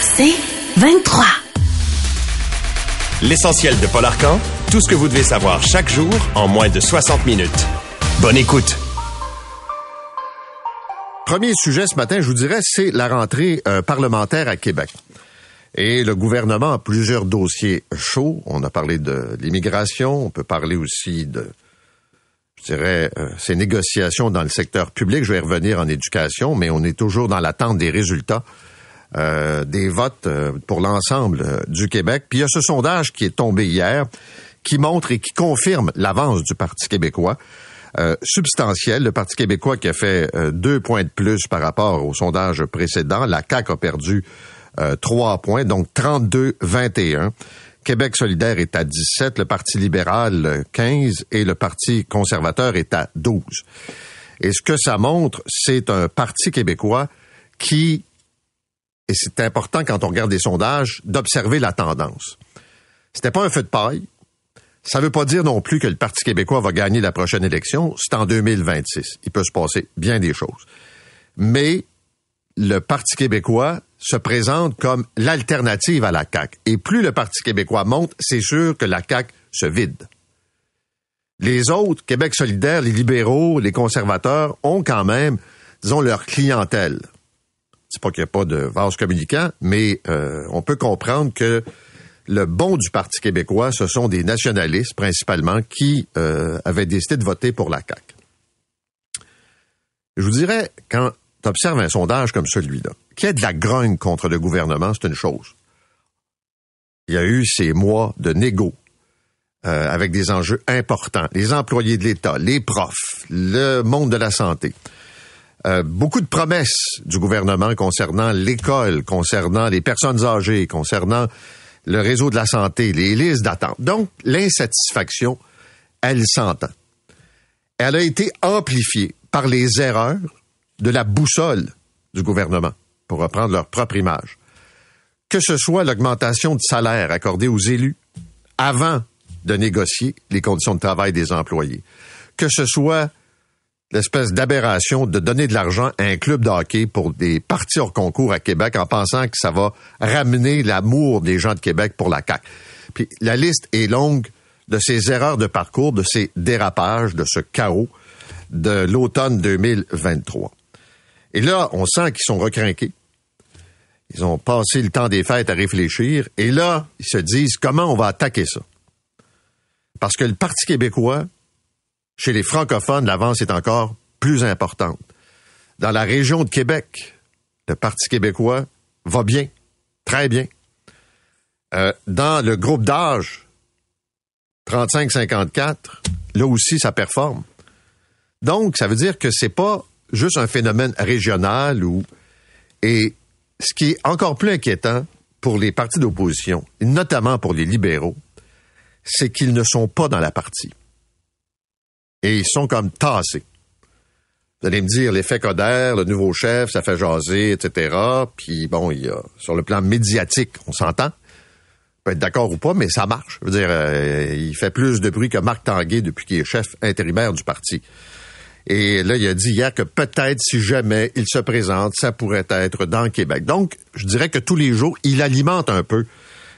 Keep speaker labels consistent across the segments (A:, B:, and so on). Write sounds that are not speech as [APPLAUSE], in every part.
A: C'est 23.
B: L'essentiel de Paul Arcan, tout ce que vous devez savoir chaque jour en moins de 60 minutes. Bonne écoute.
C: Premier sujet ce matin, je vous dirais, c'est la rentrée euh, parlementaire à Québec. Et le gouvernement a plusieurs dossiers chauds. On a parlé de l'immigration, on peut parler aussi de, je dirais, euh, ces négociations dans le secteur public. Je vais revenir en éducation, mais on est toujours dans l'attente des résultats euh, des votes euh, pour l'ensemble euh, du Québec. Puis il y a ce sondage qui est tombé hier, qui montre et qui confirme l'avance du Parti québécois. substantiel. Le Parti québécois qui a fait deux points de plus par rapport au sondage précédent. La CAQ a perdu trois points, donc 32-21. Québec solidaire est à 17, le Parti libéral 15 et le Parti conservateur est à 12. Et ce que ça montre, c'est un Parti québécois qui et c'est important quand on regarde des sondages, d'observer la tendance. C'était pas un feu de paille. Ça veut pas dire non plus que le Parti québécois va gagner la prochaine élection. C'est en 2026. Il peut se passer bien des choses. Mais le Parti québécois se présente comme l'alternative à la CAQ. Et plus le Parti québécois monte, c'est sûr que la CAQ se vide. Les autres, Québec solidaire, les libéraux, les conservateurs, ont quand même, disons, leur clientèle. C'est pas qu'il n'y a pas de vase communicant, mais euh, on peut comprendre que le bon du Parti québécois, ce sont des nationalistes principalement qui euh, avaient décidé de voter pour la CAQ. Je vous dirais, quand tu observes un sondage comme celui-là, qu'il y ait de la grogne contre le gouvernement, c'est une chose. Il y a eu ces mois de négo euh, avec des enjeux importants. Les employés de l'État, les profs, le monde de la santé. Euh, beaucoup de promesses du gouvernement concernant l'école, concernant les personnes âgées, concernant le réseau de la santé, les listes d'attente. Donc, l'insatisfaction, elle s'entend. Elle a été amplifiée par les erreurs de la boussole du gouvernement, pour reprendre leur propre image. Que ce soit l'augmentation de salaire accordée aux élus avant de négocier les conditions de travail des employés, que ce soit l'espèce d'aberration de donner de l'argent à un club de hockey pour des parties hors concours à Québec en pensant que ça va ramener l'amour des gens de Québec pour la CAQ. Puis la liste est longue de ces erreurs de parcours, de ces dérapages, de ce chaos de l'automne 2023. Et là, on sent qu'ils sont recrinqués. Ils ont passé le temps des fêtes à réfléchir. Et là, ils se disent comment on va attaquer ça? Parce que le Parti québécois chez les francophones, l'avance est encore plus importante. Dans la région de Québec, le Parti québécois va bien, très bien. Euh, dans le groupe d'âge 35-54, là aussi, ça performe. Donc, ça veut dire que c'est pas juste un phénomène régional ou et ce qui est encore plus inquiétant pour les partis d'opposition, notamment pour les libéraux, c'est qu'ils ne sont pas dans la partie et ils sont comme tassés. Vous allez me dire, l'effet Coder, le nouveau chef, ça fait jaser, etc. Puis bon, il y a, sur le plan médiatique, on s'entend. On peut être d'accord ou pas, mais ça marche. Je veux dire, euh, il fait plus de bruit que Marc Tanguay depuis qu'il est chef intérimaire du parti. Et là, il a dit hier que peut-être, si jamais il se présente, ça pourrait être dans Québec. Donc, je dirais que tous les jours, il alimente un peu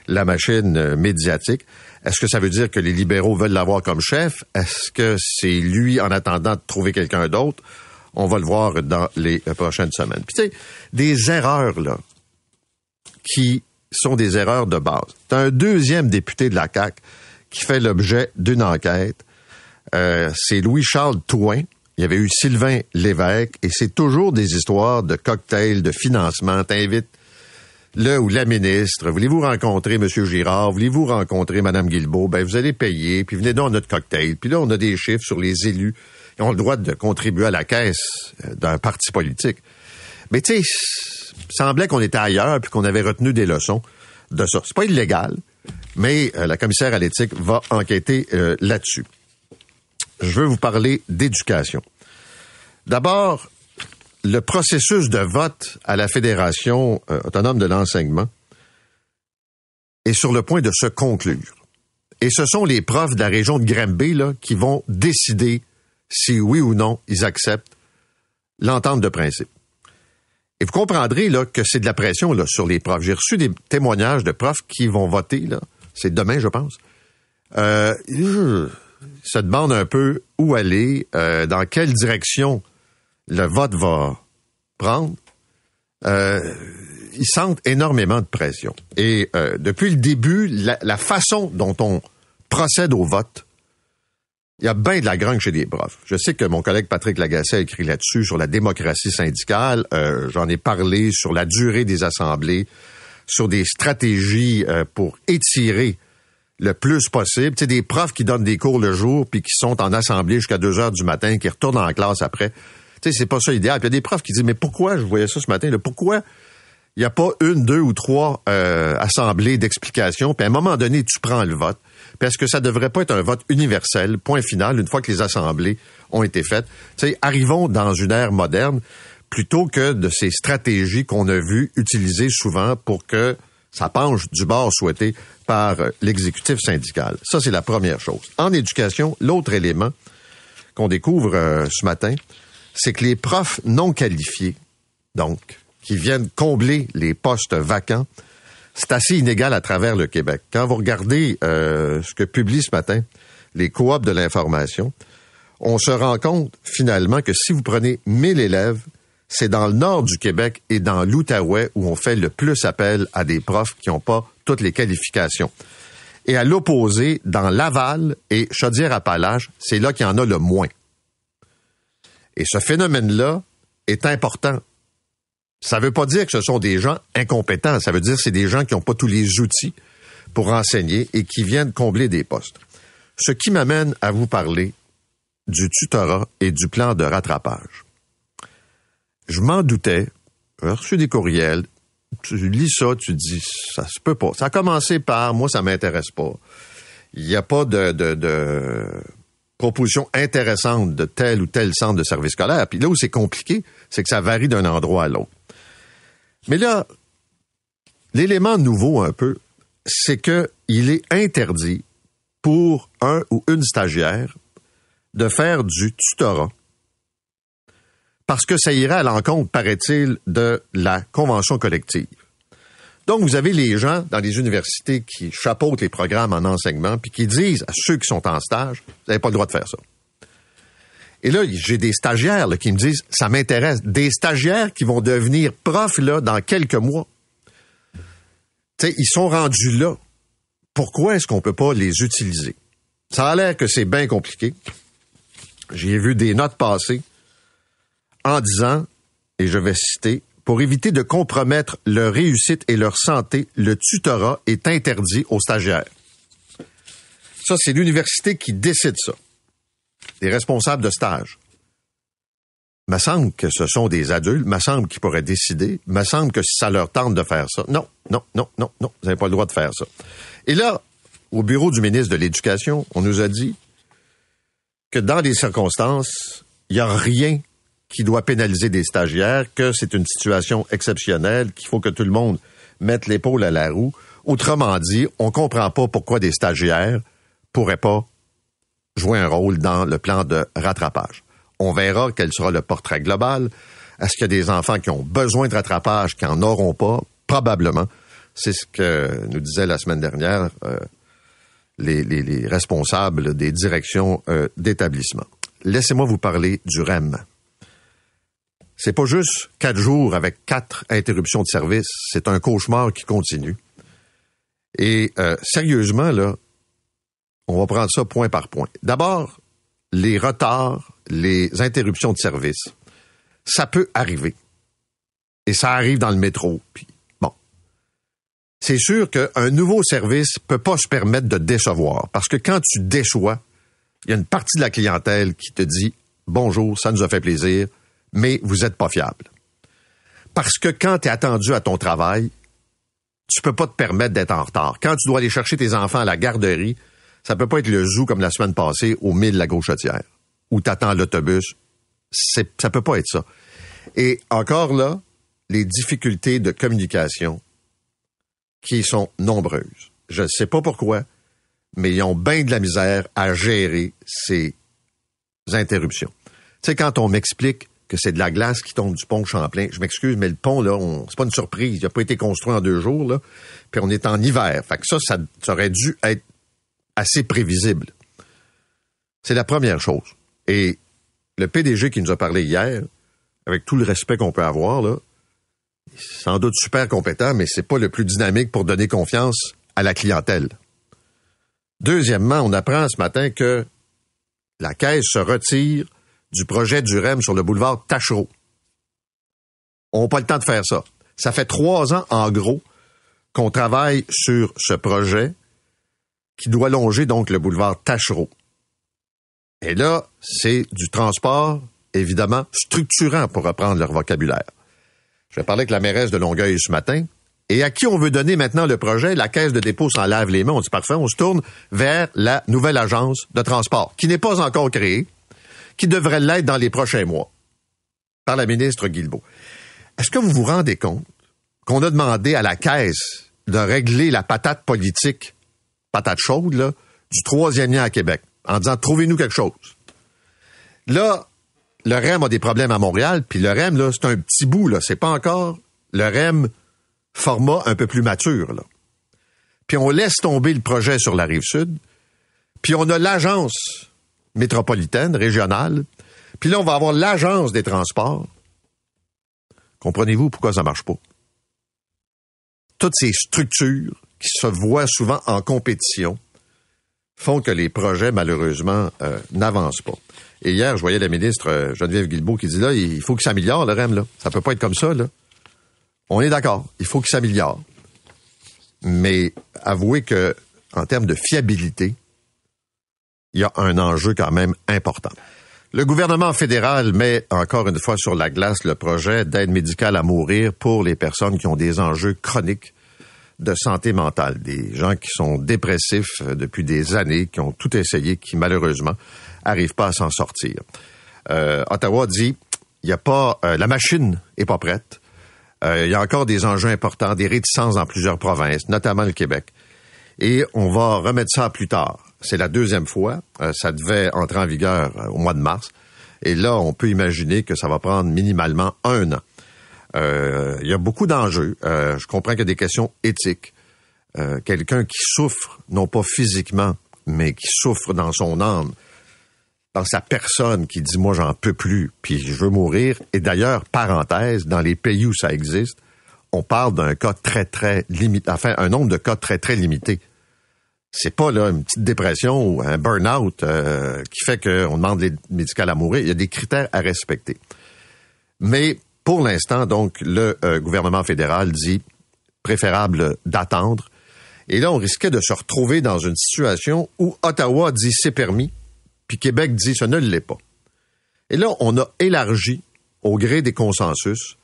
C: la machine euh, médiatique. Est-ce que ça veut dire que les libéraux veulent l'avoir comme chef? Est-ce que c'est lui en attendant de trouver quelqu'un d'autre? On va le voir dans les prochaines semaines. Puis tu sais, des erreurs, là, qui sont des erreurs de base. T'as un deuxième député de la CAQ qui fait l'objet d'une enquête. Euh, c'est Louis-Charles Touin. Il y avait eu Sylvain Lévesque et c'est toujours des histoires de cocktails, de financement. T'invites le ou la ministre, voulez-vous rencontrer M. Girard, voulez-vous rencontrer Mme Guilbeault, ben vous allez payer, puis venez dans notre cocktail. Puis là, on a des chiffres sur les élus qui ont le droit de contribuer à la caisse euh, d'un parti politique. Mais tu sais, semblait qu'on était ailleurs puis qu'on avait retenu des leçons de ça. C'est pas illégal, mais euh, la commissaire à l'éthique va enquêter euh, là-dessus. Je veux vous parler d'éducation. D'abord, le processus de vote à la Fédération euh, autonome de l'enseignement est sur le point de se conclure. Et ce sont les profs de la région de Granby là, qui vont décider si oui ou non ils acceptent l'entente de principe. Et vous comprendrez là, que c'est de la pression là, sur les profs. J'ai reçu des témoignages de profs qui vont voter, là. c'est demain, je pense. Euh, se un peu où aller, euh, dans quelle direction le vote va prendre. Euh, ils sentent énormément de pression. Et euh, depuis le début, la, façon dont on procède au vote, il y a bien de la grange chez des profs. Je sais que mon collègue Patrick Lagacé a écrit là-dessus sur la démocratie syndicale. Euh, J'en ai parlé sur la durée des assemblées, sur des stratégies euh, pour étirer le plus possible. Tu sais, des profs qui donnent des cours le jour puis qui sont en assemblée jusqu'à 2 heures du matin, qui retournent en classe après. Tu sais, c'est pas ça l'idéal. Puis il y a des profs qui disent, mais pourquoi, je voyais ça ce matin, là, pourquoi il n'y a pas une, deux ou trois euh, assemblées d'explications, puis à un moment donné, tu prends le vote parce que ça devrait pas être un vote universel, point final, une fois que les assemblées ont été faites. Tu arrivons dans une ère moderne plutôt que de ces stratégies qu'on a vues utiliser souvent pour que ça penche du bord souhaité par l'exécutif syndical. Ça, c'est la première chose. En éducation, l'autre élément qu'on découvre euh, ce matin, c'est que les profs non qualifiés, donc, qui viennent combler les postes vacants, c'est assez inégal à travers le Québec. Quand vous regardez euh, ce que publient ce matin les coops de l'information, on se rend compte finalement que si vous prenez 1000 élèves, c'est dans le nord du Québec et dans l'Outaouais où on fait le plus appel à des profs qui n'ont pas toutes les qualifications. Et à l'opposé, dans Laval et Chaudière-Appalaches, c'est là qu'il y en a le moins. Et ce phénomène-là est important ça ne veut pas dire que ce sont des gens incompétents. Ça veut dire que c'est des gens qui n'ont pas tous les outils pour enseigner et qui viennent combler des postes. Ce qui m'amène à vous parler du tutorat et du plan de rattrapage. Je m'en doutais. J'ai reçu des courriels. Tu lis ça, tu dis, ça se peut pas. Ça a commencé par, moi, ça m'intéresse pas. Il n'y a pas de, de, de proposition intéressante de tel ou tel centre de service scolaire. Puis là où c'est compliqué, c'est que ça varie d'un endroit à l'autre. Mais là, l'élément nouveau un peu, c'est que il est interdit pour un ou une stagiaire de faire du tutorat. Parce que ça irait à l'encontre, paraît-il, de la convention collective. Donc, vous avez les gens dans les universités qui chapeautent les programmes en enseignement, puis qui disent à ceux qui sont en stage, vous n'avez pas le droit de faire ça. Et là, j'ai des stagiaires qui me disent, ça m'intéresse. Des stagiaires qui vont devenir profs là, dans quelques mois. sais, ils sont rendus là. Pourquoi est-ce qu'on peut pas les utiliser? Ça a l'air que c'est bien compliqué. J'ai vu des notes passer en disant, et je vais citer, pour éviter de compromettre leur réussite et leur santé, le tutorat est interdit aux stagiaires. Ça, c'est l'université qui décide ça des responsables de stage. Me semble que ce sont des adultes, me semble qu'ils pourraient décider, me semble que ça leur tente de faire ça. Non, non, non, non, non, vous n'avez pas le droit de faire ça. Et là, au bureau du ministre de l'Éducation, on nous a dit que dans des circonstances, il n'y a rien qui doit pénaliser des stagiaires, que c'est une situation exceptionnelle, qu'il faut que tout le monde mette l'épaule à la roue. Autrement dit, on comprend pas pourquoi des stagiaires pourraient pas jouer un rôle dans le plan de rattrapage. On verra quel sera le portrait global. Est-ce qu'il y a des enfants qui ont besoin de rattrapage, qui en auront pas? Probablement. C'est ce que nous disait la semaine dernière euh, les, les, les, responsables des directions euh, d'établissement. Laissez-moi vous parler du REM. C'est pas juste quatre jours avec quatre interruptions de service, c'est un cauchemar qui continue. Et euh, sérieusement, là, on va prendre ça point par point. D'abord, les retards, les interruptions de service, ça peut arriver. Et ça arrive dans le métro. Puis, bon. C'est sûr qu'un nouveau service peut pas se permettre de décevoir. Parce que quand tu déçois, il y a une partie de la clientèle qui te dit Bonjour, ça nous a fait plaisir, mais vous n'êtes pas fiable. Parce que quand tu es attendu à ton travail, tu peux pas te permettre d'être en retard. Quand tu dois aller chercher tes enfants à la garderie, ça peut pas être le zoo comme la semaine passée au mille la gauchetière, où tu attends l'autobus. C'est, ça peut pas être ça. Et encore là, les difficultés de communication qui sont nombreuses. Je ne sais pas pourquoi, mais ils ont bien de la misère à gérer ces interruptions. Tu sais, quand on m'explique que c'est de la glace qui tombe du pont Champlain, je m'excuse, mais le pont, là, c'est pas une surprise. Il n'a pas été construit en deux jours, là. Puis on est en hiver. Fait que ça, ça, ça aurait dû être assez prévisible. C'est la première chose. Et le PDG qui nous a parlé hier, avec tout le respect qu'on peut avoir, là, sans doute super compétent, mais c'est pas le plus dynamique pour donner confiance à la clientèle. Deuxièmement, on apprend ce matin que la Caisse se retire du projet du REM sur le boulevard Tachereau. On n'a pas le temps de faire ça. Ça fait trois ans, en gros, qu'on travaille sur ce projet qui doit longer donc le boulevard Tachereau. Et là, c'est du transport, évidemment, structurant pour reprendre leur vocabulaire. Je parler avec la mairesse de Longueuil ce matin. Et à qui on veut donner maintenant le projet? La caisse de dépôt s'en lave les mains. On dit parfait, on se tourne vers la nouvelle agence de transport, qui n'est pas encore créée, qui devrait l'être dans les prochains mois, par la ministre Guilbeault. Est-ce que vous vous rendez compte qu'on a demandé à la caisse de régler la patate politique, patate chaude, du troisième lien à Québec, en disant trouvez-nous quelque chose? Là, le REM a des problèmes à Montréal, puis le REM, là, c'est un petit bout, là. C'est pas encore le REM format un peu plus mature. Puis on laisse tomber le projet sur la rive sud, puis on a l'agence métropolitaine, régionale, puis là, on va avoir l'agence des transports. Comprenez-vous pourquoi ça marche pas? Toutes ces structures qui se voient souvent en compétition font que les projets, malheureusement, euh, n'avancent pas. Et hier, je voyais la ministre euh, Geneviève Guilbeault qui dit là, il faut qu'il s'améliore, le REM, là. Ça peut pas être comme ça, là. On est d'accord. Il faut qu'il s'améliore. Mais avouez que, en termes de fiabilité, il y a un enjeu quand même important. Le gouvernement fédéral met encore une fois sur la glace le projet d'aide médicale à mourir pour les personnes qui ont des enjeux chroniques de santé mentale, des gens qui sont dépressifs euh, depuis des années, qui ont tout essayé, qui malheureusement arrivent pas à s'en sortir. Euh, Ottawa dit, il y a pas, euh, la machine est pas prête. il y a encore des enjeux importants, des réticences dans plusieurs provinces, notamment le Québec. Et on va remettre ça plus tard. C'est la deuxième fois. ça devait entrer en vigueur au mois de mars. Et là, on peut imaginer que ça va prendre minimalement un an. Euh, il y a beaucoup d'enjeux. Euh, je comprends qu'il y a des questions éthiques. Euh, quelqu'un qui souffre, non pas physiquement, mais qui souffre dans son âme, dans sa personne, qui dit moi j'en peux plus, puis je veux mourir. Et d'ailleurs, parenthèse, dans les pays où ça existe, on parle d'un cas très très limité, enfin un nombre de cas très très limité. C'est pas là une petite dépression ou un burn-out qui fait qu'on demande les médicales à mourir. Il y a des critères à respecter. Mais pour l'instant, donc, le euh, gouvernement fédéral dit préférable d'attendre. Et là, on risquait de se retrouver dans une situation où Ottawa dit c'est permis, puis Québec dit ce ne l'est pas. Et là, on a élargi, au gré des consensus,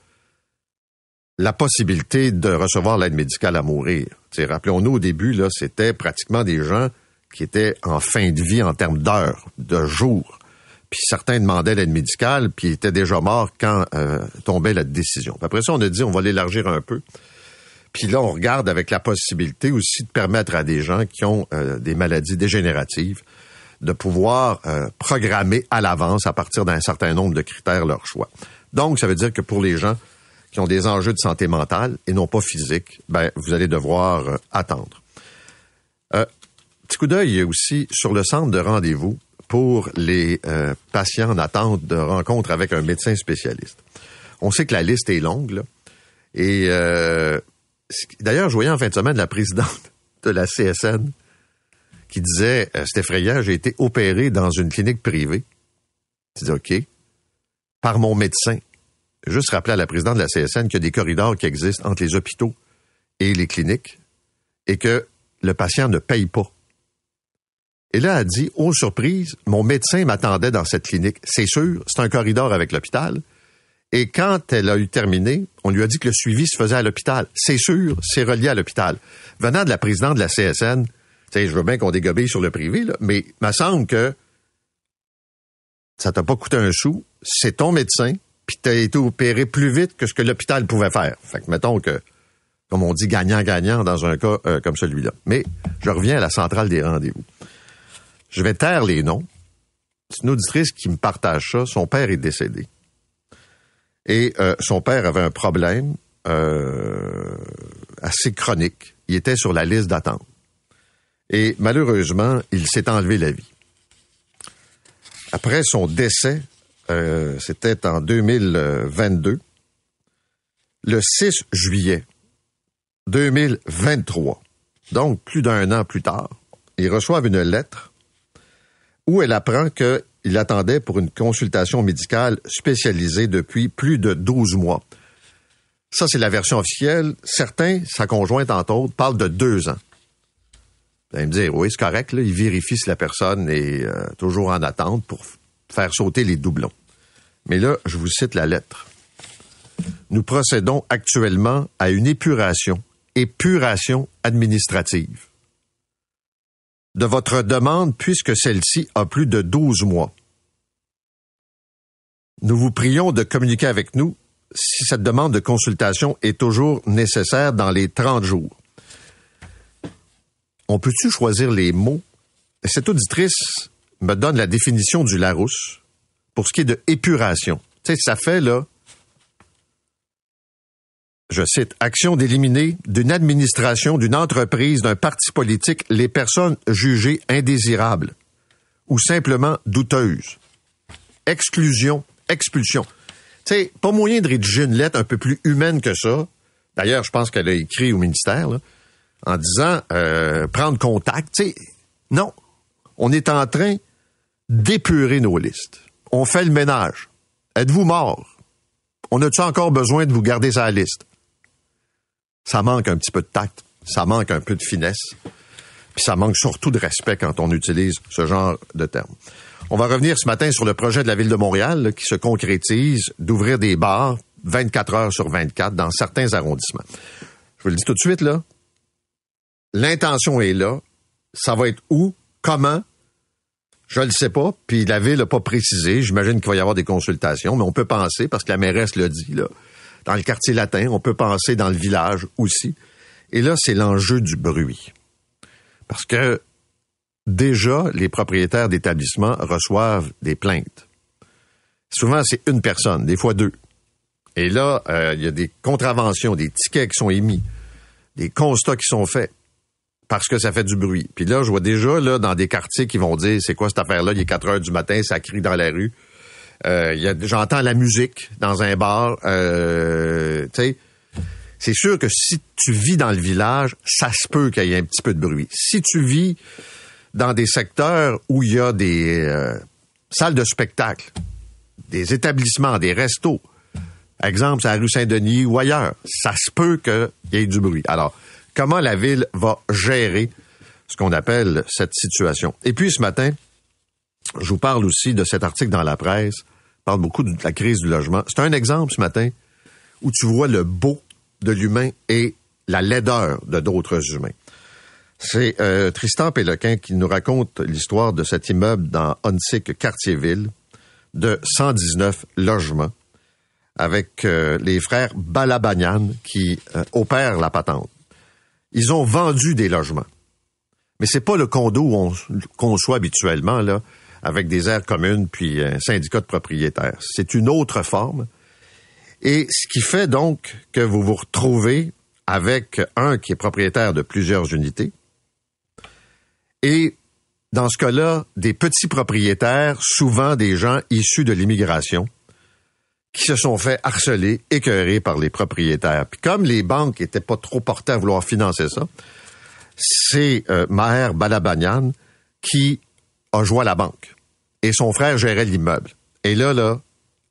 C: la possibilité de recevoir l'aide médicale à mourir. Rappelons-nous, au début, là, c'était pratiquement des gens qui étaient en fin de vie en termes d'heures, de jours puis certains demandaient l'aide médicale, puis étaient déjà morts quand euh, tombait la décision. après ça, on a dit on va l'élargir un peu. Puis là, on regarde avec la possibilité aussi de permettre à des gens qui ont euh, des maladies dégénératives de pouvoir euh, programmer à l'avance, à partir d'un certain nombre de critères, leur choix. Donc, ça veut dire que pour les gens qui ont des enjeux de santé mentale et non pas physique, ben, vous allez devoir attendre. petit coup d'œil aussi sur le centre de rendez-vous pour les euh, patients en attente de rencontre avec un médecin spécialiste. On sait que la liste est longue, là. Et euh, d'ailleurs, je voyais en fin de semaine la présidente [LAUGHS] de la CSN qui disait euh, C'est effrayant, j'ai été opéré dans une clinique privée. Tu dis OK. Par mon médecin. Juste rappeler à la présidente de la CSN qu'il y a des corridors qui existent entre les hôpitaux et les cliniques et que le patient ne paye pas et là, elle dit, oh surprise, mon médecin m'attendait dans cette clinique. C'est sûr, c'est un corridor avec l'hôpital. Et quand elle a eu terminé, on lui a dit que le suivi se faisait à l'hôpital. C'est sûr, c'est relié à l'hôpital. Venant de la présidente de la CSN, tu sais, je veux bien qu'on dégobille sur le privé, mais il me semble que ça t'a pas coûté un sou, c'est ton médecin, puis t'as été opéré plus vite que ce que l'hôpital pouvait faire. Fait que mettons que, comme on dit, gagnant-gagnant dans un cas euh, comme celui-là. Mais je reviens à la centrale des rendez-vous. Je vais taire les noms. C'est une auditrice qui me partage ça. Son père est décédé. Et euh, son père avait un problème euh, assez chronique. Il était sur la liste d'attente. Et malheureusement, il s'est enlevé la vie. Après son décès, euh, c'était en 2022, le 6 juillet 2023, donc plus d'un an plus tard, ils reçoivent une lettre où elle apprend qu'il attendait pour une consultation médicale spécialisée depuis plus de 12 mois. Ça, c'est la version officielle. Certains, sa conjointe entre autres, parlent de deux ans. Vous allez me dire, oui, c'est correct, là, il vérifie si la personne est euh, toujours en attente pour faire sauter les doublons. Mais là, je vous cite la lettre. Nous procédons actuellement à une épuration, épuration administrative de votre demande puisque celle-ci a plus de 12 mois. Nous vous prions de communiquer avec nous si cette demande de consultation est toujours nécessaire dans les 30 jours. On peut-tu choisir les mots? Cette auditrice me donne la définition du Larousse pour ce qui est de épuration. Ça fait, là, je cite, action d'éliminer d'une administration, d'une entreprise, d'un parti politique les personnes jugées indésirables ou simplement douteuses. Exclusion, expulsion. Tu sais, pas moyen de rédiger une lettre un peu plus humaine que ça. D'ailleurs, je pense qu'elle a écrit au ministère, en disant euh, prendre contact. Non. On est en train d'épurer nos listes. On fait le ménage. Êtes-vous mort? On a-tu encore besoin de vous garder sa liste? ça manque un petit peu de tact, ça manque un peu de finesse, puis ça manque surtout de respect quand on utilise ce genre de termes. On va revenir ce matin sur le projet de la Ville de Montréal qui se concrétise d'ouvrir des bars 24 heures sur 24 dans certains arrondissements. Je vous le dis tout de suite, là. L'intention est là. Ça va être où? Comment? Je le sais pas. Puis la Ville n'a pas précisé. J'imagine qu'il va y avoir des consultations, mais on peut penser, parce que la mairesse l'a dit, là, dans le quartier latin, on peut penser dans le village aussi. Et là, c'est l'enjeu du bruit. Parce que déjà, les propriétaires d'établissements reçoivent des plaintes. Souvent, c'est une personne, des fois deux. Et là, euh, il y a des contraventions, des tickets qui sont émis, des constats qui sont faits parce que ça fait du bruit. Puis là, je vois déjà là dans des quartiers qui vont dire c'est quoi cette affaire-là, il est 4 heures du matin, ça crie dans la rue. Euh, j'entends la musique dans un bar. Euh, c'est sûr que si tu vis dans le village, ça se peut qu'il y ait un petit peu de bruit. Si tu vis dans des secteurs où il y a des euh, salles de spectacle, des établissements, des restos, exemple, c'est la rue Saint-Denis ou ailleurs, ça se peut qu'il y ait du bruit. Alors, comment la ville va gérer ce qu'on appelle cette situation? Et puis, ce matin, je vous parle aussi de cet article dans la presse parle beaucoup de la crise du logement. C'est un exemple ce matin où tu vois le beau de l'humain et la laideur de d'autres humains. C'est euh, Tristan Péloquin qui nous raconte l'histoire de cet immeuble dans Huntsic, Quartier-Ville, de 119 logements, avec euh, les frères Balabagnan qui euh, opèrent la patente. Ils ont vendu des logements. Mais c'est pas le condo où on conçoit habituellement, là avec des aires communes puis un syndicat de propriétaires. C'est une autre forme. Et ce qui fait donc que vous vous retrouvez avec un qui est propriétaire de plusieurs unités et dans ce cas-là, des petits propriétaires, souvent des gens issus de l'immigration, qui se sont fait harceler, écœurer par les propriétaires. Puis comme les banques n'étaient pas trop portées à vouloir financer ça, c'est euh, Maher Balabanian qui a joué à la banque. Et son frère gérait l'immeuble. Et là, là,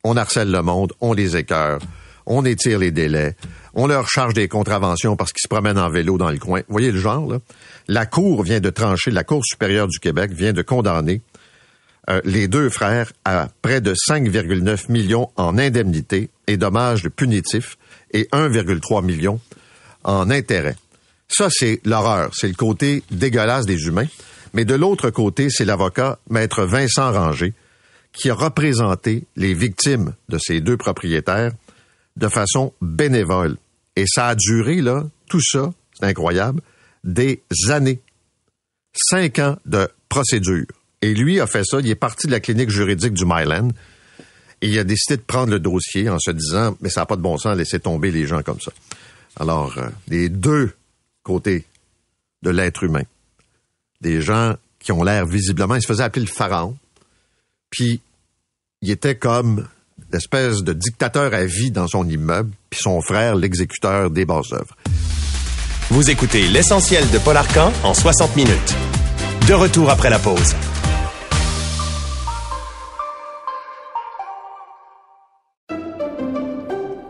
C: on harcèle le monde, on les écœure, on étire les délais, on leur charge des contraventions parce qu'ils se promènent en vélo dans le coin. Vous voyez le genre? La Cour vient de trancher, la Cour supérieure du Québec vient de condamner euh, les deux frères à près de 5,9 millions en indemnité et dommages punitifs et 1,3 million en intérêt. Ça, c'est l'horreur. C'est le côté dégueulasse des humains. Mais de l'autre côté, c'est l'avocat, maître Vincent Ranger, qui a représenté les victimes de ces deux propriétaires de façon bénévole. Et ça a duré, là, tout ça, c'est incroyable, des années. Cinq ans de procédure. Et lui a fait ça, il est parti de la clinique juridique du Myland et il a décidé de prendre le dossier en se disant, mais ça n'a pas de bon sens laisser tomber les gens comme ça. Alors, euh, les deux côtés de l'être humain, des gens qui ont l'air visiblement, il se faisait appeler le pharaon, puis il était comme l'espèce de dictateur à vie dans son immeuble, puis son frère l'exécuteur des basses œuvres.
B: Vous écoutez l'essentiel de Paul Arcan en 60 minutes. De retour après la pause.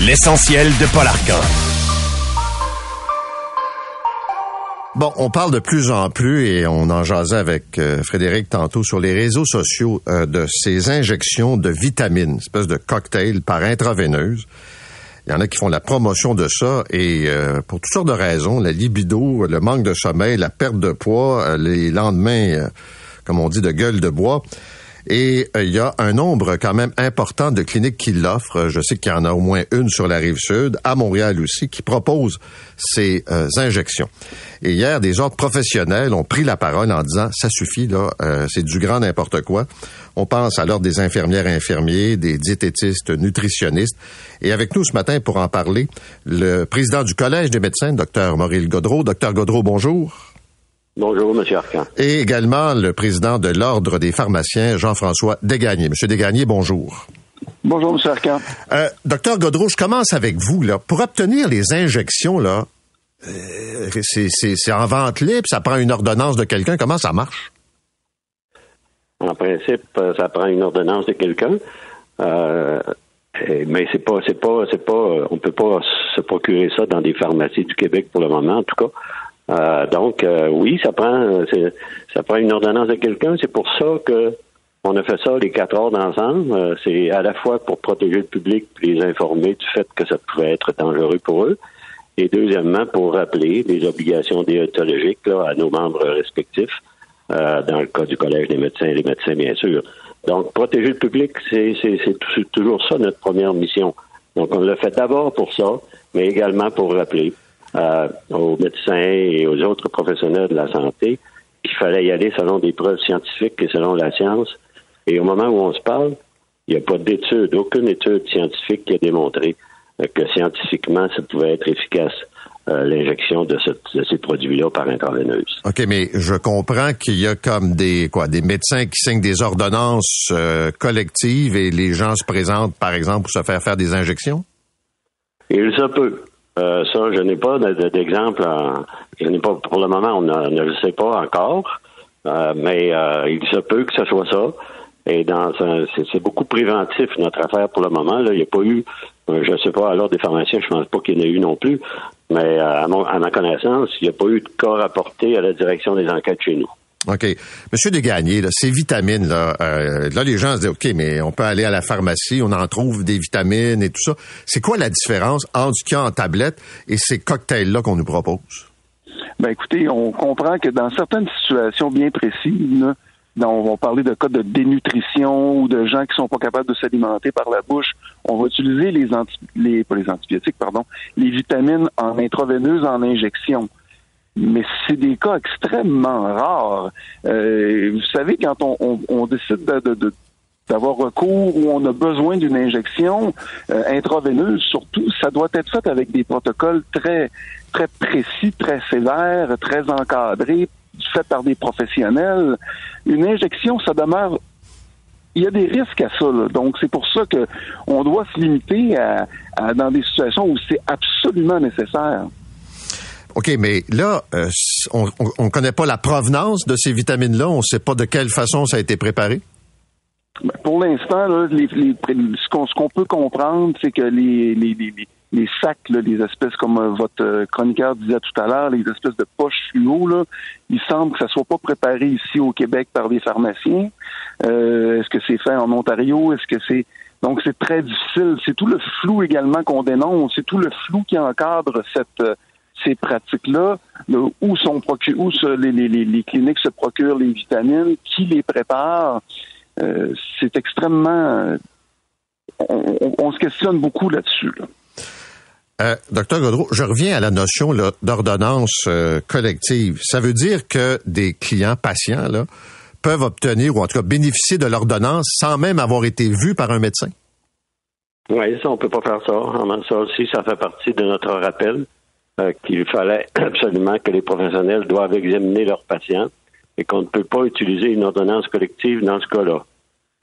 B: L'essentiel de Paul Arcan.
C: Bon, on parle de plus en plus et on en jasait avec euh, Frédéric tantôt sur les réseaux sociaux euh, de ces injections de vitamines, espèce de cocktail par intraveineuse. Il y en a qui font la promotion de ça et euh, pour toutes sortes de raisons, la libido, le manque de sommeil, la perte de poids, les lendemains, comme on dit, de gueule de bois. Et euh, il y a un nombre quand même important de cliniques qui l'offrent. Je sais qu'il y en a au moins une sur la rive sud, à Montréal aussi, qui propose ces euh, injections. Et hier, des ordres professionnels ont pris la parole en disant ça suffit là, euh, c'est du grand n'importe quoi. On pense l'ordre des infirmières et infirmiers, des diététistes, nutritionnistes. Et avec nous ce matin pour en parler, le président du Collège des médecins, Dr Maurice Godreau. Dr Godreau, bonjour.
D: Bonjour, M. Arcan.
C: Et également le président de l'Ordre des pharmaciens, Jean-François Desgagnés. Monsieur Desgagnés, bonjour.
D: Bonjour, M. Arcan.
C: Euh, docteur Godreau, je commence avec vous. Là. Pour obtenir les injections, là, euh, c'est, c'est, c'est en vente libre, ça prend une ordonnance de quelqu'un. Comment ça marche?
D: En principe, euh, ça prend une ordonnance de quelqu'un. Euh, mais c'est pas, c'est pas, c'est pas, on peut pas se procurer ça dans des pharmacies du Québec pour le moment, en tout cas. Euh, donc, euh, oui, ça prend, ça prend une ordonnance de quelqu'un. C'est pour ça que on a fait ça les quatre heures d'ensemble. Euh, c'est à la fois pour protéger le public, puis les informer du fait que ça pouvait être dangereux pour eux, et deuxièmement pour rappeler les obligations déontologiques là, à nos membres respectifs. euh, dans le cas du Collège des médecins et des médecins, bien sûr. Donc, protéger le public, c'est c'est- c'est tou- toujours ça notre première mission. Donc, on l'a fait d'abord pour ça, mais également pour rappeler euh, aux médecins et aux autres professionnels de la santé qu'il fallait y aller selon des preuves scientifiques et selon la science. Et au moment où on se parle, il n'y a pas d'étude, aucune étude scientifique qui a démontré euh, que scientifiquement, ça pouvait être efficace, euh, l'injection de, ce- de ces produits-là par intraveineuse.
C: OK, mais je comprends qu'il y a comme des quoi, des médecins qui signent des ordonnances euh, collectives et les gens se présentent, par exemple, pour se faire faire des injections?
D: Il se peut. Euh, ça, je n'ai pas de- de- d'exemple. Je n'ai pas pour le moment, on ne ne le sait pas encore. Euh, mais euh, il se peut que ce soit ça. Et dans c'est beaucoup préventif notre affaire pour le moment. Là, il n'y a pas eu, je ne sais pas, l'ordre des pharmaciens, je pense pas qu'il y en ait eu non plus. Mais à, à ma connaissance, il n'y a pas eu de cas rapporté à la direction des enquêtes chez nous.
C: OK. Monsieur Desgagnés, là, ces vitamines, là, euh, là, les gens se disent, OK, mais on peut aller à la pharmacie, on en trouve des vitamines et tout ça. C'est quoi la différence entre ce qu'il y a en tablette et ces cocktails-là qu'on nous propose?
E: Ben écoutez, on comprend que dans certaines situations bien précises, là, on va parler de cas de dénutrition ou de gens qui sont pas capables de s'alimenter par la bouche, on va utiliser les anti, les les antibiotiques, pardon, les vitamines en intraveineuse en injection. Mais c'est des cas extrêmement rares. Euh, vous savez, quand on, on- on décide de- de- d'avoir recours ou on a besoin d'une injection euh, intraveineuse, surtout, ça doit être fait avec des protocoles très très précis, très sévères, très encadrés, fait par des professionnels. Une injection, ça demeure il y a des risques à ça. Là. Donc, c'est pour ça que on doit se limiter à, à dans des situations où c'est absolument nécessaire.
C: OK, mais là, euh, on ne connaît pas la provenance de ces vitamines-là. On ne sait pas de quelle façon ça a été préparé.
E: Ben, Pour l'instant, ce qu'on peut comprendre, c'est que les, sacs, les espèces comme euh, votre euh, chroniqueur disait tout à l'heure, les espèces de poches fluo, là, il semble que ça soit pas préparé ici au Québec par des pharmaciens. Est-ce que c'est fait en Ontario? Est-ce que c'est donc c'est très difficile. C'est tout le flou également qu'on dénonce. C'est tout le flou qui encadre cette ces pratiques-là, là, où sont procu- où se- les, les, les, les cliniques se procurent les vitamines, qui les prépare. Euh, c'est extrêmement. on, on- on se questionne beaucoup là-dessus. là.
C: Euh, Docteur Godreau, je reviens à la notion là, d'ordonnance euh, collective. Ça veut dire que des clients patients là, peuvent obtenir ou en tout cas bénéficier de l'ordonnance sans même avoir été vus par un médecin?
D: Oui, ça, on peut pas faire ça. Ça aussi, ça fait partie de notre rappel euh, qu'il fallait [CLEARS THROAT] absolument que les professionnels doivent examiner leurs patients et qu'on ne peut pas utiliser une ordonnance collective dans ce cas-là.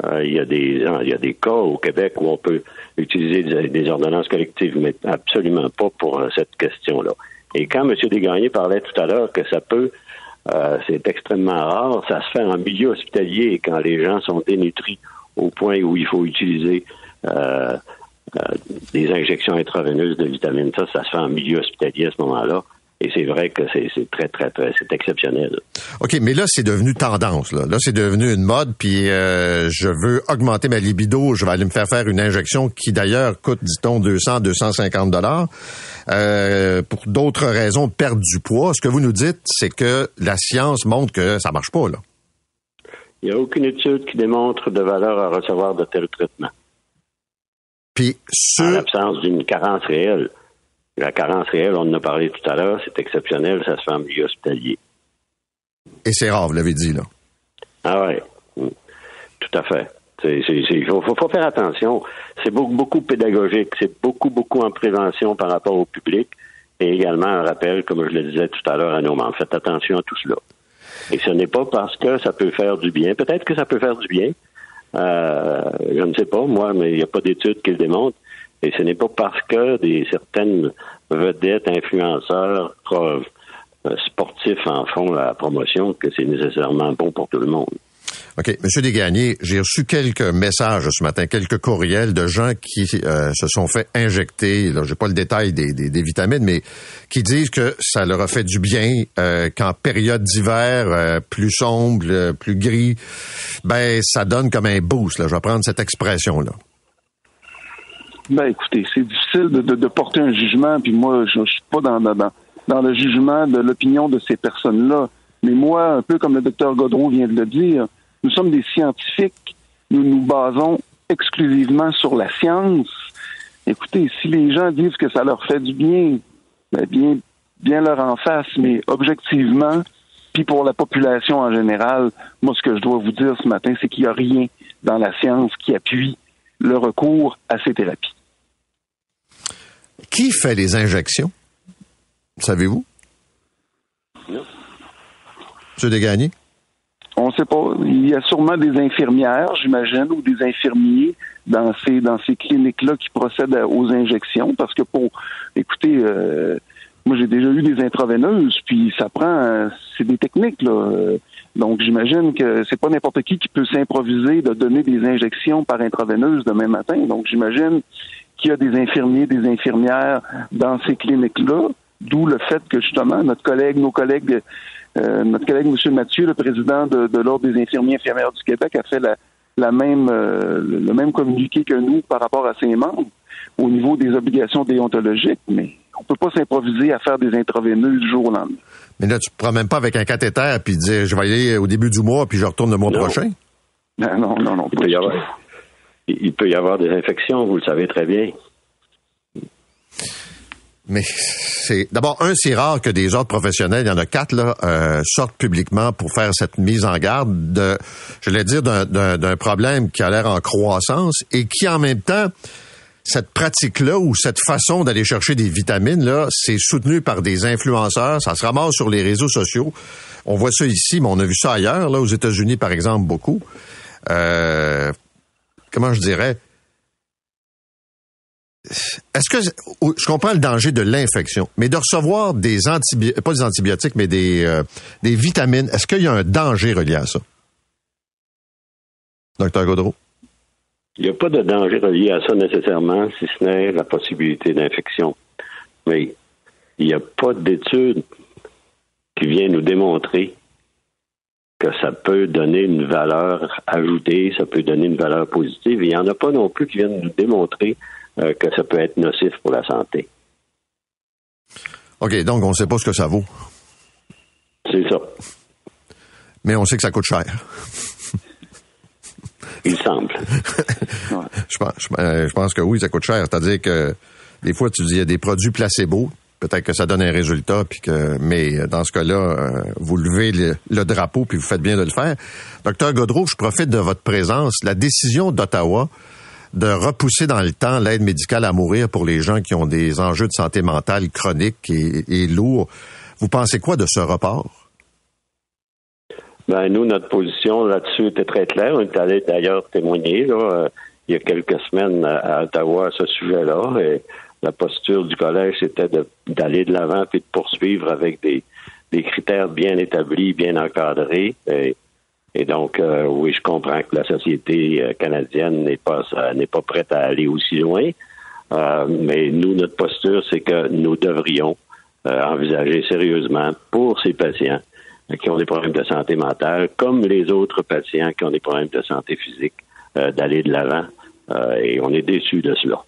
D: Euh, il, y a des, il y a des cas au Québec où on peut utiliser des, ordonnances collectives, mais absolument pas pour euh, cette question-là. Et quand M. Desgagnés parlait tout à l'heure que ça peut, c'est extrêmement rare, ça se fait en milieu hospitalier quand les gens sont dénutris au point où il faut utiliser des injections intraveineuses de vitamines. Ça, ça se fait en milieu hospitalier à ce moment-là. Et c'est vrai que c'est c'est très, très, très, c'est exceptionnel.
C: OK, mais là, c'est devenu tendance. Là, là c'est devenu une mode, puis euh, je veux augmenter ma libido, je vais aller me faire faire une injection qui, d'ailleurs, coûte, dit-on, 200, 250 dollars. Euh, pour d'autres raisons, perdre du poids. Ce que vous nous dites, c'est que la science montre que ça marche pas, là.
D: Il n'y a aucune étude qui démontre de valeur à recevoir de tels traitements.
C: Puis,
D: En
C: ce...
D: l'absence d'une carence réelle. La carence réelle, on en a parlé tout à l'heure, c'est exceptionnel, ça se fait en milieu hospitalier.
C: Et c'est rare, vous l'avez dit, là.
D: Ah ouais, Mm. tout à fait. Il faut, faut- faut faire attention. C'est beaucoup, beaucoup pédagogique, c'est beaucoup, beaucoup en prévention par rapport au public et également un rappel, comme je le disais tout à l'heure à nos membres. Faites attention à tout cela. Et ce n'est pas parce que ça peut faire du bien. Peut-être que ça peut faire du bien. Euh, je ne sais pas, moi, mais il n'y a pas d'études qui le démontrent. Et ce n'est pas parce que des certaines vedettes, influenceurs, euh, sportifs en font la promotion que c'est nécessairement bon pour tout le monde.
C: OK. Monsieur Desgagnés, j'ai reçu quelques messages ce matin, quelques courriels de gens qui euh, se sont fait injecter, là, j'ai pas le détail des, des, vitamines, mais qui disent que ça leur a fait du bien euh, qu'en période d'hiver, euh, plus sombre, euh, plus gris, ben ça donne comme un boost. Là. Je vais prendre cette expression-là.
E: Ben écoutez, c'est difficile de porter un jugement, puis moi, je, je suis pas dans, dans, dans le jugement de l'opinion de ces personnes-là. Mais moi, un peu comme le docteur Godreau vient de le dire, nous sommes des scientifiques, nous nous basons exclusivement sur la science. Écoutez, si les gens disent que ça leur fait du bien, ben bien, bien leur en face, mais objectivement, puis pour la population en général, moi, ce que je dois vous dire ce matin, c'est qu'il n'y a rien dans la science qui appuie le recours à ces thérapies.
C: Qui fait les injections? Savez-vous?
D: Non.
C: Monsieur Desgagnés?
E: On sait pas. Il y a sûrement des infirmières, j'imagine, ou des infirmiers dans ces dans ces cliniques-là qui procèdent aux injections, parce que pour, écoutez, euh, moi j'ai déjà eu des intraveineuses, puis ça prend, c'est des techniques là. Donc j'imagine que c'est pas n'importe qui qui peut s'improviser de donner des injections par intraveineuse demain matin. Donc j'imagine qu'il y a des infirmiers, des infirmières dans ces cliniques-là, d'où le fait que justement notre collègue, nos collègues, euh, notre collègue M. Mathieu, le président de, de l'Ordre des infirmiers infirmières du Québec, a fait la, la même euh, le même communiqué que nous par rapport à ses membres au niveau des obligations déontologiques, mais on peut pas s'improviser à faire des intraveineuses du jour au lendemain.
C: Mais là, tu ne prends même pas avec un cathéter puis dire je vais y aller au début du mois puis je retourne le mois
D: Non.
C: prochain?
E: Non, non, non, non.
D: Il
E: pas
D: peut y
E: du
D: avoir,
E: tout.
D: il il peut y avoir des infections, vous le savez très bien.
C: Mais c'est d'abord un, c'est rare que des autres professionnels, il y en a quatre là, euh, sortent publiquement pour faire cette mise en garde de, je vais dire, d'un problème qui a l'air en croissance et qui en même temps cette pratique-là ou cette façon d'aller chercher des vitamines là, c'est soutenu par des influenceurs, ça se ramasse sur les réseaux sociaux. On voit ça ici, mais on a vu ça ailleurs, là aux États-Unis par exemple beaucoup. euh, comment je dirais, est-ce que je comprends le danger de l'infection, mais de recevoir des antibiotiques, pas des antibiotiques, mais des, euh, des vitamines, est-ce qu'il y a un danger relié à ça? Docteur Gaudreau?
D: Il n'y a pas de danger relié à ça nécessairement, si ce n'est la possibilité d'infection. Mais il n'y a pas d'études qui viennent nous démontrer que ça peut donner une valeur ajoutée, ça peut donner une valeur positive. il n'y en a pas non plus qui viennent nous démontrer euh, que ça peut être nocif pour la santé.
C: OK, donc on ne sait pas ce que ça vaut.
D: C'est ça.
C: Mais on sait que ça coûte cher.
D: Il semble. [LAUGHS]
C: je, pense, euh, je, pense, que oui, ça coûte cher. C'est-à-dire que des fois, tu dis, il y a des produits placebo. Peut-être que ça donne un résultat, puis que, mais dans ce cas-là, euh, vous levez le, le, drapeau, puis vous faites bien de le faire. Docteur Godreau, je profite de votre présence. La décision d'Ottawa de repousser dans le temps l'aide médicale à mourir pour les gens qui ont des enjeux de santé mentale chroniques et, lourds. Vous pensez quoi de ce report?
D: Ben, nous, notre position là-dessus était très claire. On est allé d'ailleurs témoigner euh, il y a quelques semaines à, Ottawa à ce sujet-là. Et la posture du collège, c'était d'aller de l'avant et de poursuivre avec des, critères bien établis, bien encadrés. Et donc, euh, oui, je comprends que la société euh, canadienne n'est pas euh, n'est pas prête à aller aussi loin. mais nous, notre posture, c'est que nous devrions envisager sérieusement pour ces patients qui ont des problèmes de santé mentale, comme les autres patients qui ont des problèmes de santé physique, d'aller de l'avant. et on est déçus de cela.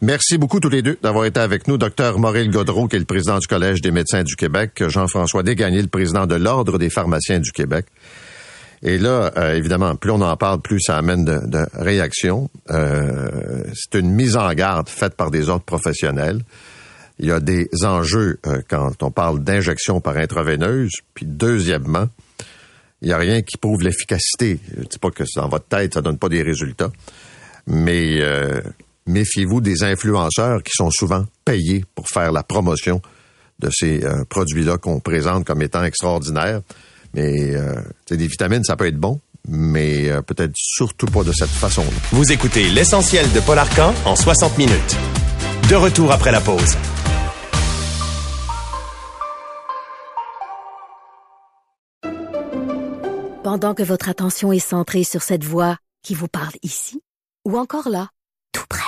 C: Merci beaucoup tous les deux d'avoir été avec nous. Docteur Maurice Godreau, qui est le président du Collège des médecins du Québec, Jean-François Desgagnés, le président de l'Ordre des pharmaciens du Québec. Et là, euh, évidemment, plus on en parle, plus ça amène de, de réactions. Euh, c'est une mise en garde faite par des ordres professionnels. Il y a des enjeux euh, quand on parle d'injection par intraveineuse. Puis deuxièmement, il n'y a rien qui prouve l'efficacité. Je ne dis pas que dans votre tête, ça donne pas des résultats. Mais méfiez-vous des influenceurs qui sont souvent payés pour faire la promotion de ces produits-là qu'on présente comme étant extraordinaires. Mais euh, des vitamines, ça peut être bon, mais euh, peut-être surtout pas de cette façon-là.
B: Vous écoutez l'essentiel de Paul Arcan en 60 minutes. De retour après la pause.
F: Pendant que votre attention est centrée sur cette voix qui vous parle ici, ou encore là, tout près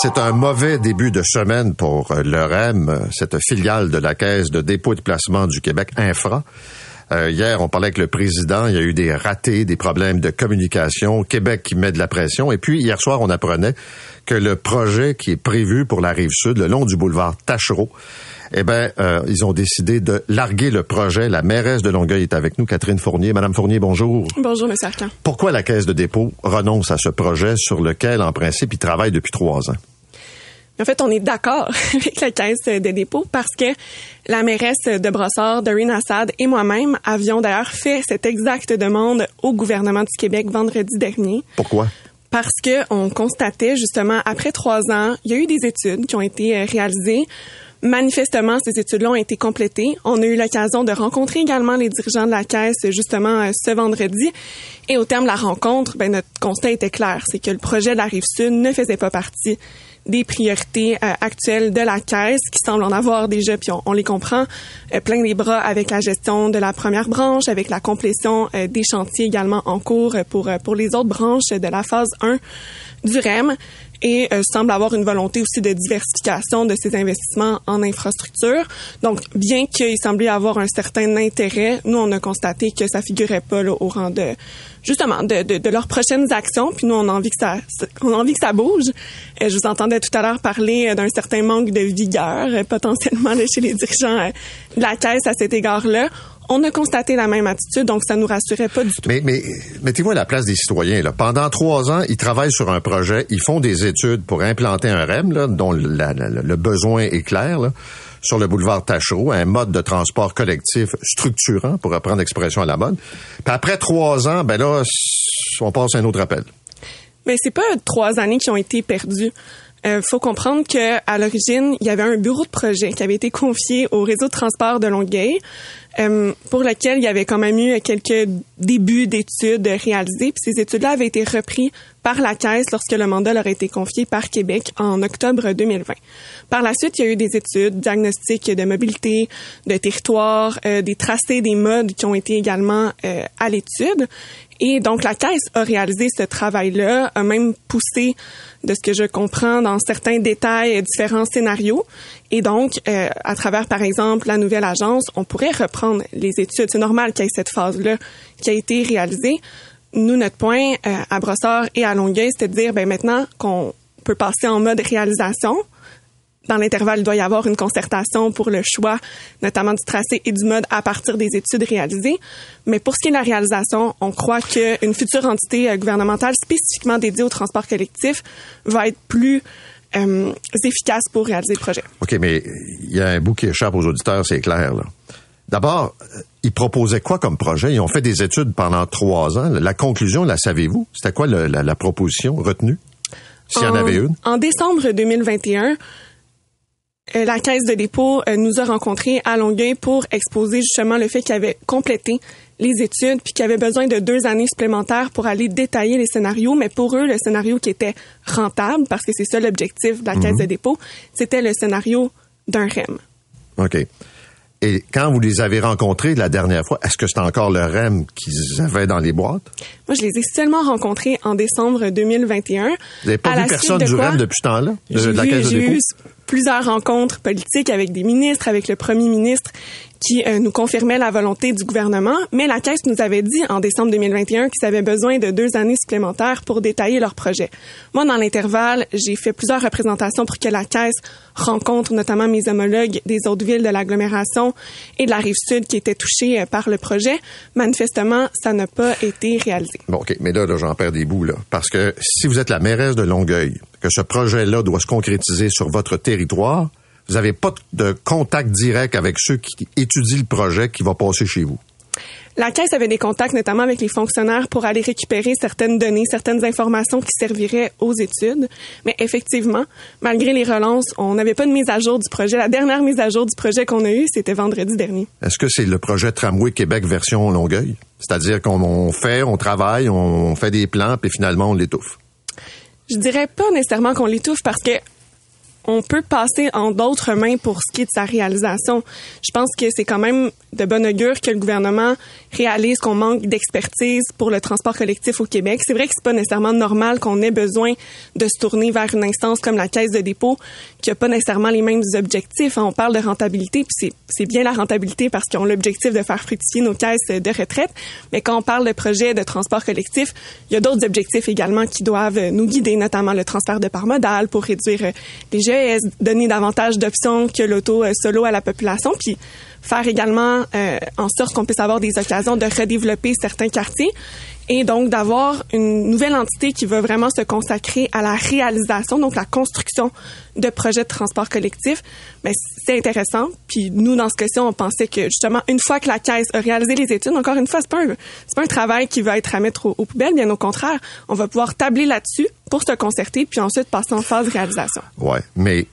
C: C'est un mauvais début de semaine pour l'EREM, cette filiale de la Caisse de dépôt et de placement du Québec Infra. Euh, hier, on parlait avec le président. Il y a eu des ratés, des problèmes de communication. Québec qui met de la pression. Et puis, hier soir, on apprenait que le projet qui est prévu pour la rive sud, le long du boulevard Tachereau, eh ben, euh, ils ont décidé de larguer le projet. La mairesse de Longueuil est avec nous, Catherine Fournier. Madame Fournier, bonjour.
G: Bonjour, Monsieur Arcan.
C: Pourquoi la Caisse de dépôt renonce à ce projet sur lequel, en principe, il travaille depuis trois ans?
G: En fait, on est d'accord [LAUGHS] avec la caisse de dépôt parce que la mairesse de Brossard, Doreen Assad et moi-même avions d'ailleurs fait cette exacte demande au gouvernement du Québec vendredi dernier.
C: Pourquoi?
G: Parce que on constatait justement après trois ans, il y a eu des études qui ont été euh, réalisées. Manifestement, ces études-là ont été complétées. On a eu l'occasion de rencontrer également les dirigeants de la caisse justement euh, ce vendredi. Et au terme de la rencontre, ben, notre constat était clair, c'est que le projet de la rive sud ne faisait pas partie des priorités euh, actuelles de la caisse qui semble en avoir déjà, puis on, les comprend, euh, plein les bras avec la gestion de la première branche, avec la complétion des chantiers également en cours pour, pour les autres branches de la phase 1 du REM et semble avoir une volonté aussi de diversification de ces investissements en infrastructure. Donc, bien qu'il semblait avoir un certain intérêt, nous, on a constaté que ça figurait pas au rang de, justement de, de, de, leurs prochaines actions. Puis nous, on a envie que ça, on a envie que ça bouge. Et je vous entendais tout à l'heure parler euh, d'un certain manque de vigueur euh, potentiellement [LAUGHS] chez les dirigeants euh, de la caisse à cet égard-là. On a constaté la même attitude, donc ça nous rassurait pas du tout.
C: Mais, mais mettez-vous à la place des citoyens. Là. Pendant trois ans, ils travaillent sur un projet, ils font des études pour implanter un REM, là, dont la- la- le besoin est clair, là, sur le boulevard Tachereau, un mode de transport collectif structurant, pour reprendre l'expression à la mode. Puis après trois ans, ben là, on passe à un autre appel.
G: Mais c'est pas trois années qui ont été perdues. Euh, faut comprendre que à l'origine, il y avait un bureau de projet qui avait été confié au réseau de transport de Longueuil, euh, pour lequel il y avait quand même eu quelques débuts d'études réalisées. Puis ces études-là avaient été reprises par la Caisse lorsque le mandat leur a été confié par Québec en octobre 2020. Par la suite, il y a eu des études, diagnostics de mobilité, de territoire, euh, des tracés, des modes qui ont été également euh, à l'étude. Et donc, la Caisse a réalisé ce travail-là, a même poussé, de ce que je comprends, dans certains détails, euh, différents scénarios. Et donc, euh, à travers, par exemple, la nouvelle agence, on pourrait reprendre les études. C'est normal qu'il y ait cette phase-là qui a été réalisée. Nous, notre point euh, à Brossard et à Longueuil, c'était de dire, ben maintenant qu'on peut passer en mode réalisation, dans l'intervalle, il doit y avoir une concertation pour le choix, notamment du tracé et du mode à partir des études réalisées. Mais pour ce qui est de la réalisation, on croit qu'une future entité euh, gouvernementale spécifiquement dédiée au transport collectif va être plus euh, efficace pour réaliser le projet.
C: OK, mais il y a un bout qui échappe aux auditeurs, c'est clair. là. D'abord, euh, ils proposaient quoi comme projet? Ils ont fait des études pendant trois ans. La conclusion, la savez-vous? C'était quoi le- la, la proposition retenue? S'il y en avait une?
G: En décembre 2021, euh, la Caisse de dépôt euh, nous a rencontrés à Longueuil pour exposer justement le fait qu'il avait complété les études puis qu'il avait besoin de deux années supplémentaires pour aller détailler les scénarios. Mais pour eux, le scénario qui était rentable, parce que c'est ça l'objectif de la Caisse de dépôt, c'était le scénario d'un REM.
C: OK. Et quand vous les avez rencontrés la dernière fois, est-ce que c'est encore le REM qu'ils avaient dans les boîtes?
G: Moi, je les ai seulement rencontrés en décembre 2021.
C: Vous n'avez pas
G: À
C: vu personne du
G: quoi?
C: REM depuis ce temps-là? De, la
G: vu-
C: Caisse de
G: j'ai
C: dépôt?
G: Eu plusieurs rencontres politiques avec des ministres, avec le premier ministre qui euh, nous confirmait la volonté du gouvernement, mais la Caisse nous avait dit en décembre 2021 qu'ils avaient besoin de deux années supplémentaires pour détailler leur projet. Moi, dans l'intervalle, j'ai fait plusieurs représentations pour que la Caisse rencontre notamment mes homologues des autres villes de l'agglomération et de la rive sud qui étaient touchées euh, par le projet. Manifestement, ça n'a pas été réalisé.
C: Bon, OK, mais là, là j'en perds des bouts, là. Parce que si vous êtes la mairesse de Longueuil, que ce projet-là doit se concrétiser sur votre territoire, vous n'avez pas de contact direct avec ceux qui étudient le projet qui va passer chez vous.
G: La Caisse avait des contacts notamment avec les fonctionnaires pour aller récupérer certaines données, certaines informations qui serviraient aux études. Mais effectivement, malgré les relances, on n'avait pas de mise à jour du projet. La dernière mise à jour du projet qu'on a eue, c'était vendredi dernier.
C: Est-ce que c'est le projet Tramway Québec version Longueuil? C'est-à-dire qu'on on fait, on travaille, on fait des plans, puis finalement, on l'étouffe.
G: Je dirais pas nécessairement qu'on l'étouffe parce que on peut passer en d'autres mains pour ce qui est de sa réalisation. Je pense que c'est quand même de bon augure que le gouvernement réalise qu'on manque d'expertise pour le transport collectif au Québec. C'est vrai que c'est pas nécessairement normal qu'on ait besoin de se tourner vers une instance comme la Caisse de dépôt qui a pas nécessairement les mêmes objectifs. On parle de rentabilité, puis c'est, bien la rentabilité parce qu'ils ont l'objectif de faire fructifier nos caisses de retraite. Mais quand on parle de projet de transport collectif, il y a d'autres objectifs également qui doivent nous guider, notamment le transfert de part modale pour réduire les Donner davantage d'options que l'auto euh, solo à la population, puis faire également euh, en sorte qu'on puisse avoir des occasions de redévelopper certains quartiers et donc d'avoir une nouvelle entité qui va vraiment se consacrer à la réalisation, donc la construction de projets de transport collectif. Mais c'est intéressant. Puis nous, dans ce cas-ci, on pensait que justement, une fois que la caisse a réalisé les études, encore une fois, c'est pas un, pas un travail qui va être à mettre aux, aux poubelles. Bien au contraire, on va pouvoir tabler là-dessus pour se concerter, puis ensuite passer en phase réalisation.
C: Ouais, mais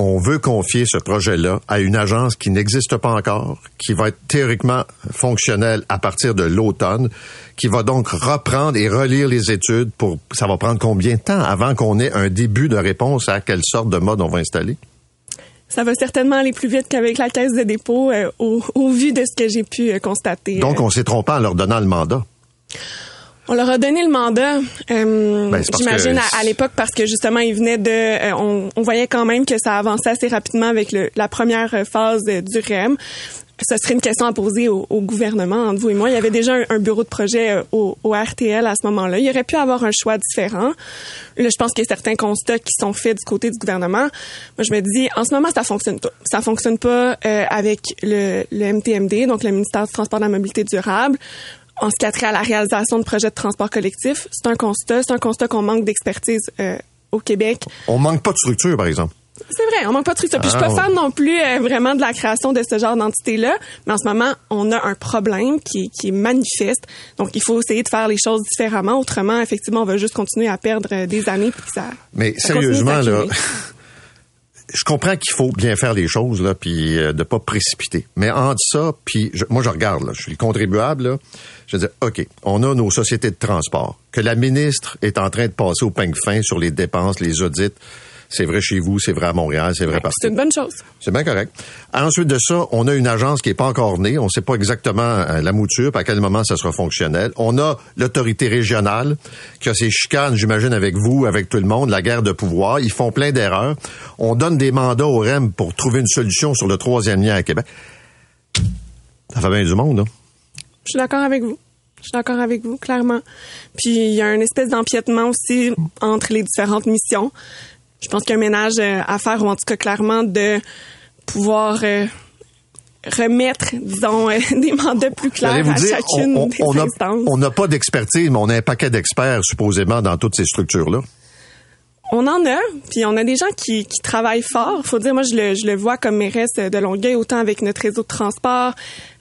C: on veut confier ce projet-là à une agence qui n'existe pas encore, qui va être théoriquement fonctionnelle à partir de l'automne, qui va donc reprendre et relire les études pour, ça va prendre combien de temps avant qu'on ait un début de réponse à quelle sorte de mode on va installer?
G: Ça va certainement aller plus vite qu'avec la caisse de dépôt euh, au, au, vu de ce que j'ai pu euh, constater.
C: Donc, on s'est trompé en leur donnant le mandat.
G: On leur a donné le mandat, euh,
C: Ben,
G: j'imagine,
C: que-
G: à, à l'époque, parce que justement, ils venaient de... euh, on, on voyait quand même que ça avançait assez rapidement avec le- la première phase euh, du REM. ce serait une question à poser au, au, gouvernement entre vous et moi. Il y avait déjà un, un bureau de projet au, au, RTL à ce moment-là. Il aurait pu avoir un choix différent. Là, je pense qu'il y a certains constats qui sont faits du côté du gouvernement. Moi, je me dis, en ce moment, ça fonctionne pas. Ça fonctionne pas euh, avec le, le MTMD, donc le ministère du Transport et de la Mobilité durable en ce qui a trait à la réalisation de projets de transport collectif, c'est un constat. C'est un constat qu'on manque d'expertise euh, au Québec.
C: On manque pas de structure, par exemple.
G: C'est vrai, on manque pas de structure. Puis je suis pas
C: Ah,
G: fan non plus euh, vraiment de la création de ce genre d'entité-là, mais en ce moment, on a un problème qui, qui est manifeste. Donc, il faut essayer de faire les choses différemment. Autrement, effectivement, on va juste continuer à perdre euh, des années. Puis ça,
C: Mais
G: ça
C: sérieusement, là. [LAUGHS] je comprends qu'il faut bien faire les choses, là, puis euh, de pas précipiter. Mais entre ça, puis je- moi, je regarde, je suis le contribuable, je dire, OK, on a nos sociétés de transport, que la ministre est en train de passer au peigne fin sur les dépenses, les audits. C'est vrai chez vous, c'est vrai à Montréal, c'est vrai partout.
G: c'est une bonne chose.
C: C'est bien correct. Ensuite de ça, on a une agence qui est pas encore née. On sait pas exactement euh, la mouture, à quel moment ça sera fonctionnel. On a l'autorité régionale qui a ses chicanes, j'imagine, avec vous, avec tout le monde, la guerre de pouvoir. Ils font plein d'erreurs. On donne des mandats au REM pour trouver une solution sur le troisième lien à Québec. Ça fait bien du monde, là.
G: Je suis d'accord avec vous. Je suis d'accord avec vous, clairement. Puis il y a une espèce d'empiètement aussi entre les différentes missions. Je pense qu'il y a un ménage euh, à faire, ou en tout cas clairement de pouvoir euh, remettre, disons, euh, [LAUGHS] des mandats plus clairs à
C: dire,
G: chacune
C: on- on-
G: des
C: on a-
G: instances.
C: on n'a pas d'expertise, mais on a un paquet d'experts, supposément, dans toutes ces structures-là.
G: On en a, puis on a des gens qui, qui travaillent fort. Faut dire, moi, je le, je le vois comme mairesse de Longueuil, autant avec notre réseau de transport,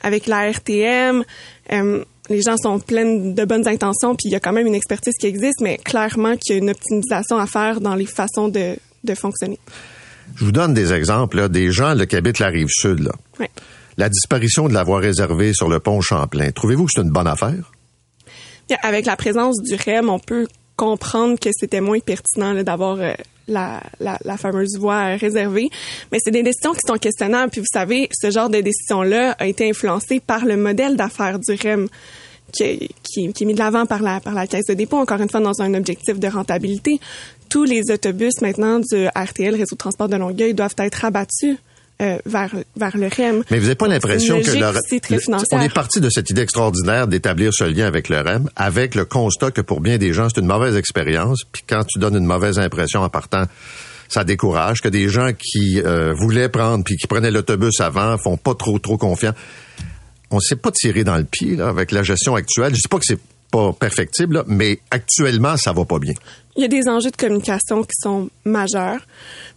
G: avec la RTM. Euh, les gens sont pleins de bonnes intentions, puis il y a quand même une expertise qui existe, mais clairement qu'il y a une optimisation à faire dans les façons de, de fonctionner.
C: Je vous donne des exemples, là, des gens là, qui habitent la rive sud, là.
G: Ouais.
C: La disparition de la voie réservée sur le pont Champlain. Trouvez-vous que c'est une bonne affaire?
G: Avec la présence du REM, on peut comprendre que c'était moins pertinent d'avoir euh, la, fameuse voie réservée. Mais c'est des décisions qui sont questionnables. Puis vous savez, ce genre de décision-là a été influencé par le modèle d'affaires du REM qui, est- qui, qui est mis de l'avant par la, par la Caisse de dépôt, encore une fois, dans un objectif de rentabilité. Tous les autobus maintenant du RTL, Réseau de transport de Longueuil, doivent être abattus euh, vers, vers le REM.
C: Mais vous n'avez pas l'impression que le, on est parti de cette idée extraordinaire d'établir ce lien avec le REM, avec le constat que pour bien des gens, c'est une mauvaise expérience. Puis quand tu donnes une mauvaise impression en partant, ça décourage. Que des gens qui euh, voulaient prendre puis qui prenaient l'autobus avant font pas trop trop confiance. On s'est pas tiré dans le pied là, avec la gestion actuelle. Je dis pas que c'est pas perfectible, là, mais actuellement, ça va pas bien.
G: Il y a des enjeux de communication qui sont majeurs.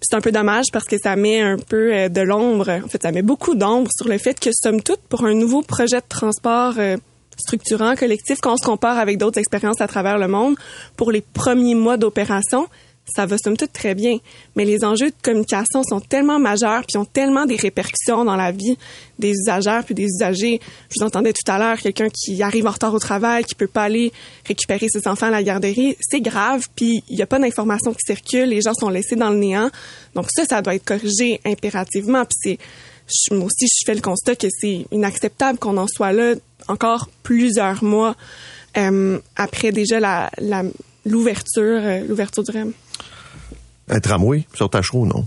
G: C'est un peu dommage parce que ça met un peu euh, de l'ombre, en fait, ça met beaucoup d'ombre sur le fait que, somme toute, pour un nouveau projet de transport euh, structurant, collectif, quand on se compare avec d'autres expériences à travers le monde, pour les premiers mois d'opération, ça va somme toute très bien. Mais les enjeux de communication sont tellement majeurs puis ont tellement des répercussions dans la vie des usagères puis des usagers. Je vous entendais tout à l'heure quelqu'un qui arrive en retard au travail, qui peut pas aller récupérer ses enfants à la garderie. C'est grave puis il y a pas d'informations qui circulent. Les gens sont laissés dans le néant. Donc ça, ça doit être corrigé impérativement. Puis c'est, moi aussi, je fais le constat que c'est inacceptable qu'on en soit là encore plusieurs mois euh, après déjà la- l'ouverture, euh, l'ouverture du REM.
C: Un tramway sur Tachereau, non?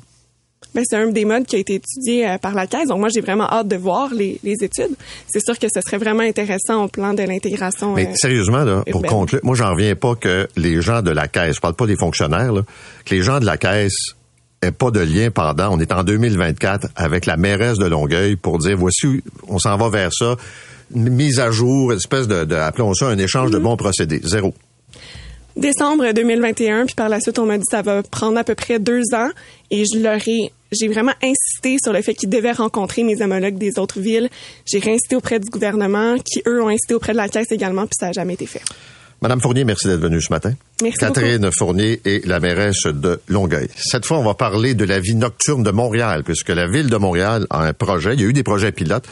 G: Ben, c'est un des modes qui a été étudié euh, par la Caisse. Donc, moi, j'ai vraiment hâte de voir les, les études. C'est sûr que ce serait vraiment intéressant au plan de l'intégration.
C: Mais
G: euh,
C: sérieusement, là, pour conclure, moi, j'en reviens pas que les gens de la caisse, je parle pas des fonctionnaires, là, que les gens de la caisse aient pas de lien pendant, on est en 2024 avec la mairesse de Longueuil pour dire, voici, on s'en va vers ça, une mise à jour, une espèce de, de appelons ça un échange de bons procédés. Zéro.
G: Décembre 2021, puis par la suite, on m'a dit ça va prendre à peu près deux ans. Et je leur ai, j'ai vraiment insisté sur le fait qu'ils devaient rencontrer mes homologues des autres villes. J'ai réinsisté auprès du gouvernement, qui eux ont insisté auprès de la Caisse également, puis ça n'a jamais été fait.
C: Madame Fournier, merci d'être venue ce matin.
G: Merci
C: Catherine Fournier est la mairesse de Longueuil. Cette fois, on va parler de la vie nocturne de Montréal, puisque la ville de Montréal a un projet. Il y a eu des projets pilotes,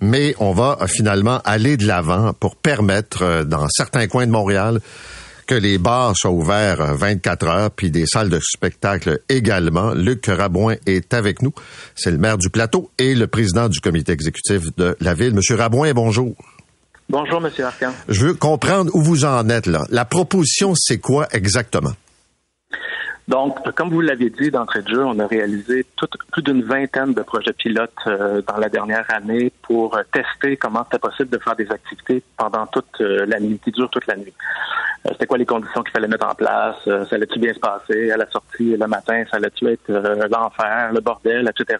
C: mais on va finalement aller de l'avant pour permettre, euh, dans certains coins de Montréal, que les bars soient ouverts euh, 24 heures, puis des salles de spectacle également. Luc Rabouin est avec nous. C'est le maire du plateau et le président du comité exécutif de la ville. Monsieur Rabouin, bonjour.
H: Bonjour, Monsieur Arcan.
C: Je veux comprendre où vous en êtes là. La proposition, c'est quoi exactement?
H: Donc, comme vous l'avez dit d'entrée de jeu, on a réalisé tout- plus d'une vingtaine de projets pilotes euh, dans la dernière année pour euh, tester comment c'était possible de faire des activités pendant toute euh, la nuit, qui dure toute la nuit. Euh, c'était quoi les conditions qu'il fallait mettre en place? Euh, ça allait-tu bien se passer à la sortie le matin? Ça allait-tu être euh, l'enfer, le bordel, etc.?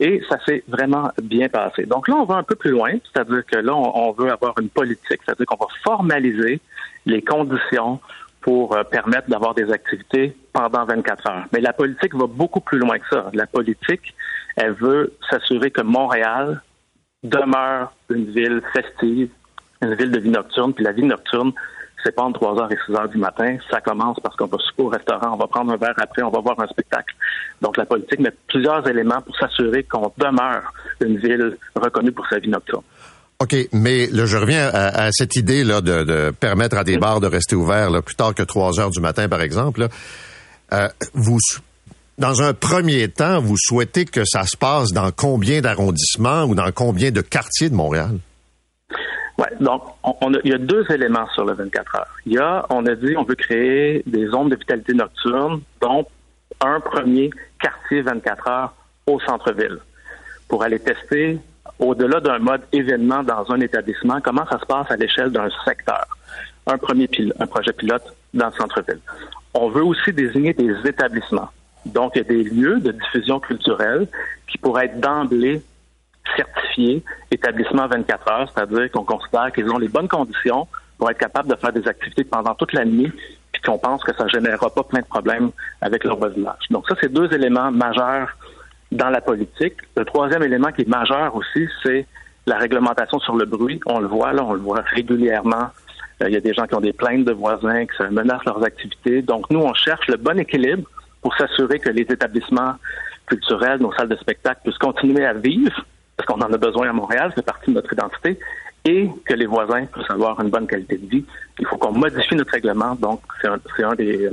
H: Et ça s'est vraiment bien passé. Donc là, on va un peu plus loin, c'est-à-dire que là, on, veut avoir une politique, c'est-à-dire qu'on va formaliser les conditions pour permettre d'avoir des activités pendant 24 heures. Mais la politique va beaucoup plus loin que ça. La politique, elle veut s'assurer que Montréal demeure une ville festive, une ville de vie nocturne, puis la vie nocturne, c'est pas entre 3 heures et 6 heures du matin. Ça commence parce qu'on va souper au restaurant, on va prendre un verre après, on va voir un spectacle. Donc la politique met plusieurs éléments pour s'assurer qu'on demeure une ville reconnue pour sa vie nocturne.
C: OK, mais je reviens à, cette idée là de, permettre à des bars de rester ouverts plus tard que 3 heures du matin, par exemple. Euh, vous, dans un premier temps, vous souhaitez que ça se passe dans combien d'arrondissements ou dans combien de quartiers de Montréal?
H: Donc il y a deux éléments sur le 24 heures. Il y a, on a dit, on veut créer des zones de vitalité nocturne, dont un premier quartier 24 heures au centre-ville, pour aller tester au-delà d'un mode événement dans un établissement, comment ça se passe à l'échelle d'un secteur. Un premier pil- un projet pilote dans le centre-ville. On veut aussi désigner des établissements. Donc, il y a des lieux de diffusion culturelle qui pourraient être d'emblée certifiés établissement 24 heures, c'est-à-dire qu'on considère qu'ils ont les bonnes conditions pour être capables de faire des activités pendant toute la nuit, puis qu'on pense que ça ne générera pas plein de problèmes avec leur voisinage. Donc ça, c'est deux éléments majeurs dans la politique. Le troisième élément qui est majeur aussi, c'est la réglementation sur le bruit. On le voit, là, on le voit régulièrement. Euh, Il y a des gens qui ont des plaintes de voisins, qui ça menace leurs activités. Donc, nous, on cherche le bon équilibre pour s'assurer que les établissements culturels, nos salles de spectacle puissent continuer à vivre, parce qu'on en a besoin à Montréal, c'est partie de notre identité, et que les voisins puissent avoir une bonne qualité de vie. Il faut qu'on modifie notre règlement, donc c'est un, des,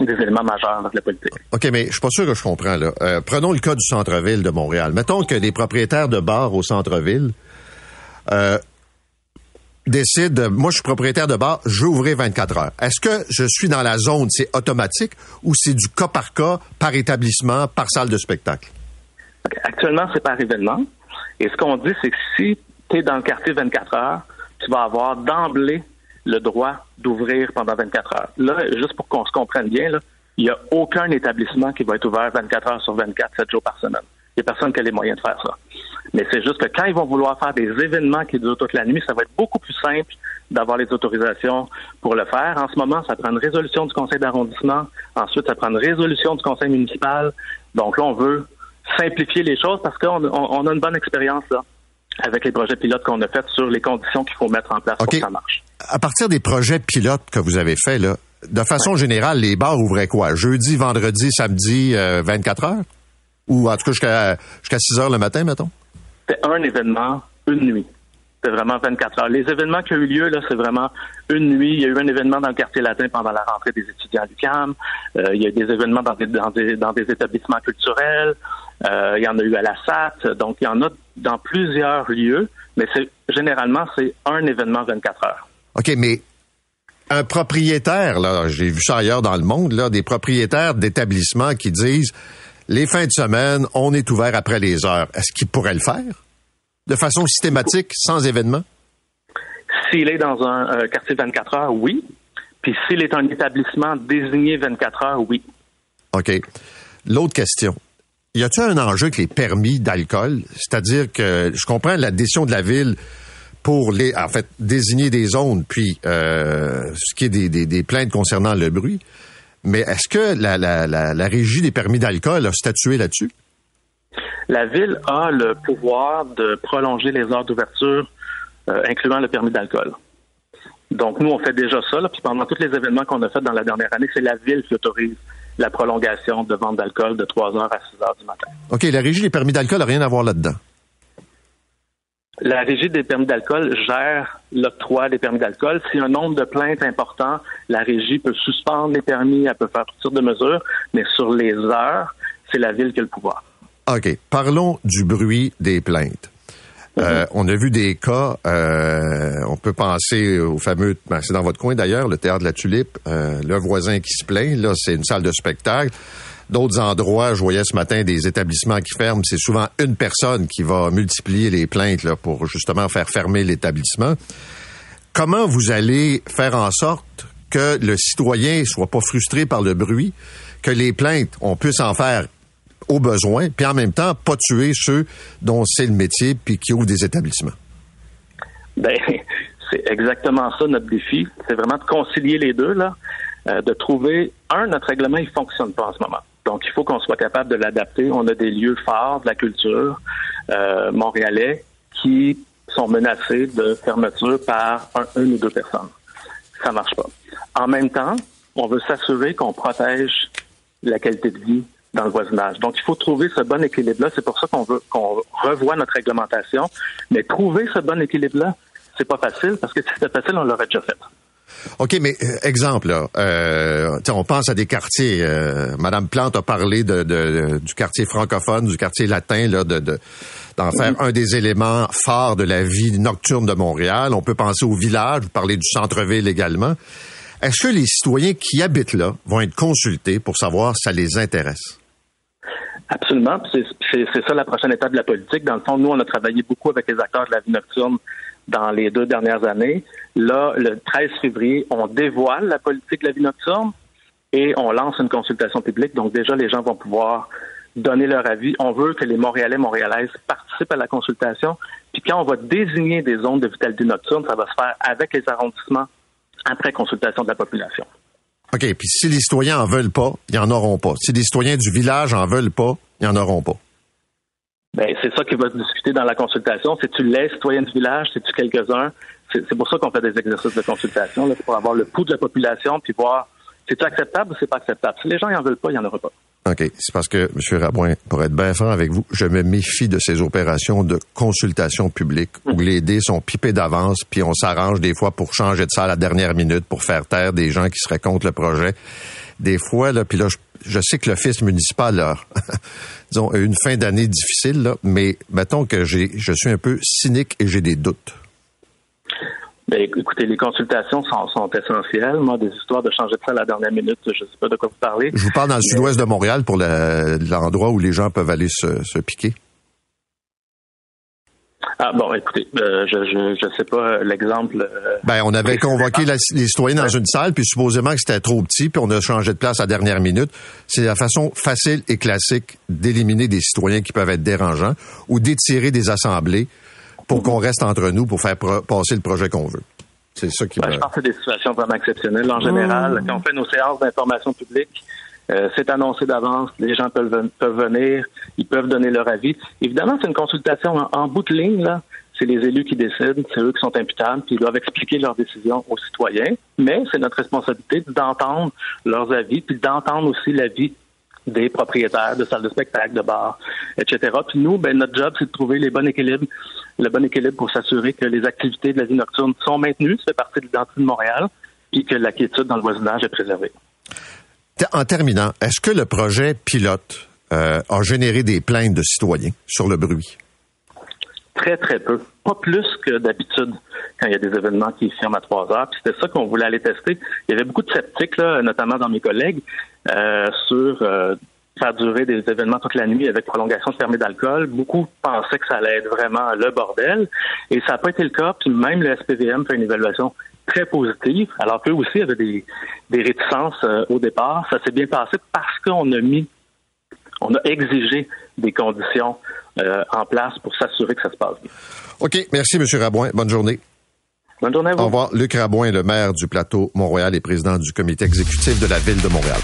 H: des éléments majeurs de la politique.
C: OK, mais je suis pas sûr que je comprends. Là. Euh, prenons le cas du centre-ville de Montréal. Mettons que les propriétaires de bars au centre-ville euh, décident, moi je suis propriétaire de bar, je veux ouvrir 24 heures. Est-ce que je suis dans la zone, c'est automatique, ou c'est du cas par cas, par établissement, par salle de spectacle?
H: Actuellement, c'est par événement. Et ce qu'on dit, c'est que si tu es dans le quartier 24 heures, tu vas avoir d'emblée le droit d'ouvrir pendant 24 heures. Là, juste pour qu'on se comprenne bien, il n'y a aucun établissement qui va être ouvert 24 heures sur 24, 7 jours par semaine. Il n'y a personne qui a les moyens de faire ça. Mais c'est juste que quand ils vont vouloir faire des événements qui durent toute la nuit, ça va être beaucoup plus simple d'avoir les autorisations pour le faire. En ce moment, ça prend une résolution du conseil d'arrondissement. Ensuite, ça prend une résolution du conseil municipal. Donc là, on veut simplifier les choses parce qu'on on, on a une bonne expérience là avec les projets pilotes qu'on a faits sur les conditions qu'il faut mettre en place pour que ça marche.
C: À partir des projets pilotes que vous avez faits, là, de façon générale, les bars ouvraient quoi? Jeudi, vendredi, samedi, euh, 24 heures? Ou en tout cas jusqu'à jusqu'à 6 heures le matin, mettons?
H: C'était un événement, une nuit. C'était vraiment 24 heures. Les événements qui ont eu lieu, là, c'est vraiment une nuit. Il y a eu un événement dans le quartier latin pendant la rentrée des étudiants à l'UQAM. Euh, il y a eu des événements dans des, dans des, dans des établissements culturels. Euh, il y en a eu à la SAT. Donc, il y en a dans plusieurs lieux. Mais c'est généralement, c'est un événement 24 heures.
C: OK, mais un propriétaire, là, j'ai vu ça ailleurs dans le monde, là, des propriétaires d'établissements qui disent les fins de semaine, on est ouvert après les heures. Est-ce qu'ils pourraient le faire? De façon systématique, sans événement?
H: S'il est dans un euh, quartier 24 heures, oui. Puis s'il est un établissement désigné 24 heures, oui.
C: OK. L'autre question. Y a-t-il un enjeu avec les permis d'alcool? C'est-à-dire que je comprends la décision de la ville pour les, en fait, désigner des zones, puis euh, ce qui est des, plaintes concernant le bruit. Mais est-ce que la, régie des permis d'alcool a statué là-dessus?
H: La ville a le pouvoir de prolonger les heures d'ouverture, euh, incluant le permis d'alcool. Donc, nous, on fait déjà ça. Puis pendant tous les événements qu'on a fait dans la dernière année, c'est la ville qui autorise la prolongation de vente d'alcool de 3 heures à 6 heures du matin.
C: OK, la régie des permis d'alcool n'a rien à voir là-dedans.
H: La régie des permis d'alcool gère l'octroi des permis d'alcool. Si un nombre de plaintes important, la régie peut suspendre les permis, elle peut faire toutes sortes de mesures, mais sur les heures, c'est la ville qui a le pouvoir.
C: OK. Parlons du bruit des plaintes. Euh, on a vu des cas, euh, on peut penser au fameux, ben, c'est dans votre coin d'ailleurs, le théâtre de la Tulipe, euh, le voisin qui se plaint, là c'est une salle de spectacle. D'autres endroits, je voyais ce matin des établissements qui ferment, c'est souvent une personne qui va multiplier les plaintes là, pour justement faire fermer l'établissement. Comment vous allez faire en sorte que le citoyen soit pas frustré par le bruit, que les plaintes, on puisse en faire au besoin, puis en même temps, pas tuer ceux dont c'est le métier, puis qui ouvrent des établissements?
H: Ben, [LAUGHS] c'est exactement ça notre défi. C'est vraiment de concilier les deux, là, euh, de trouver, un, notre règlement, il fonctionne pas en ce moment. Donc, il faut qu'on soit capable de l'adapter. On a des lieux forts de la culture euh, montréalais qui sont menacés de fermeture par un, une ou deux personnes. Ça marche pas. En même temps, on veut s'assurer qu'on protège la qualité de vie dans le voisinage. Donc, il faut trouver ce bon équilibre-là. C'est pour ça qu'on veut qu'on revoie notre réglementation. Mais trouver ce bon équilibre-là, c'est pas facile parce que si c'était facile, on l'aurait déjà fait.
C: OK, mais euh, exemple, là, euh, on pense à des quartiers. Euh, Madame Plante a parlé de, de- du quartier francophone, du quartier latin, là, de, de- d'en faire un des éléments phares de la vie nocturne de Montréal. On peut penser au village, vous parlez du centre-ville également. Est-ce que les citoyens qui habitent là vont être consultés pour savoir si ça les intéresse?
H: Absolument. C'est ça la prochaine étape de la politique. Dans le fond, nous, on a travaillé beaucoup avec les acteurs de la vie nocturne dans les deux dernières années. Là, le 13 février, on dévoile la politique de la vie nocturne et on lance une consultation publique. Donc déjà, les gens vont pouvoir donner leur avis. On veut que les Montréalais, Montréalaises participent à la consultation. Puis quand on va désigner des zones de vitalité nocturne, ça va se faire avec les arrondissements après consultation de la population.
C: OK, puis si les citoyens en veulent pas, ils en auront pas. Si les citoyens du village en veulent pas, ils en auront pas.
H: Ben, c'est ça qui va discuter dans la consultation. C'est-tu les citoyens du village? C'est-tu quelques-uns? C'est c'est pour ça qu'on fait des exercices de consultation, c'est pour avoir le pouls de la population puis voir c'est-tu acceptable ou c'est pas acceptable? Si les gens n'en veulent pas, il n'y en aura pas.
C: OK. C'est parce que, M. Rabouin, pour être bien franc avec vous, je me méfie de ces opérations de consultation publique où les dés sont pipés d'avance, puis on s'arrange des fois pour changer de salle à la dernière minute pour faire taire des gens qui seraient contre le projet. Des fois, là, puis là, je, sais que l'office municipal, là, [LAUGHS] disons, a une fin d'année difficile, là, mais mettons que j'ai, je suis un peu cynique et j'ai des doutes.
H: Ben, écoutez, les consultations sont, sont essentielles. Moi, des histoires de changer de salle à la dernière minute, je sais pas de quoi vous parlez.
C: Je vous parle dans le sud-ouest de Montréal pour l'endroit où les gens peuvent aller se, se piquer.
H: Ah bon, écoutez, euh, je, je je sais pas euh, l'exemple. euh,
C: Ben, on avait convoqué la- les citoyens dans une salle, puis supposément que c'était trop petit, puis on a changé de place à la dernière minute. C'est la façon facile et classique d'éliminer des citoyens qui peuvent être dérangeants ou d'étirer des assemblées pour qu'on reste entre nous pour faire passer le projet qu'on veut. C'est ça qui
H: Ben,
C: me...
H: je pense que c'est des situations vraiment exceptionnelles. En général, quand on fait nos séances d'information publique, euh, c'est annoncé d'avance, les gens peuvent, ven- peuvent venir, ils peuvent donner leur avis. Évidemment, c'est une consultation en, en bout de ligne, là. C'est les élus qui décident, c'est eux qui sont imputables, puis ils doivent expliquer leurs décisions aux citoyens. Mais c'est notre responsabilité d'entendre leurs avis, puis d'entendre aussi l'avis des propriétaires de salles de spectacle, de bars, etc. Puis nous, ben, notre job, c'est de trouver les bons équilibres, le bon équilibre pour s'assurer que les activités de la vie nocturne sont maintenues, ça fait partie de l'identité de Montréal, puis que la quiétude dans le voisinage est préservée.
C: En terminant, est-ce que le projet pilote euh, a généré des plaintes de citoyens sur le bruit?
H: Très, très peu. Pas plus que d'habitude quand il y a des événements qui ferment à trois heures. Puis c'était ça qu'on voulait aller tester. Il y avait beaucoup de sceptiques, là, notamment dans mes collègues, euh, sur euh, faire durer des événements toute la nuit avec prolongation de fermée d'alcool. Beaucoup pensaient que ça allait être vraiment le bordel. Et ça n'a pas été le cas. Puis même le SPVM fait une évaluation très positive, alors qu'eux aussi avaient des, des réticences euh, au départ. Ça s'est bien passé parce qu'on a mis on a exigé des conditions euh, en place pour s'assurer que ça se passe bien.
C: OK, merci, M. Rabouin. Bonne journée.
H: Bonne journée à vous.
C: Au revoir. Luc Rabouin, le maire du plateau Montréal et président du comité exécutif de la ville de Montréal.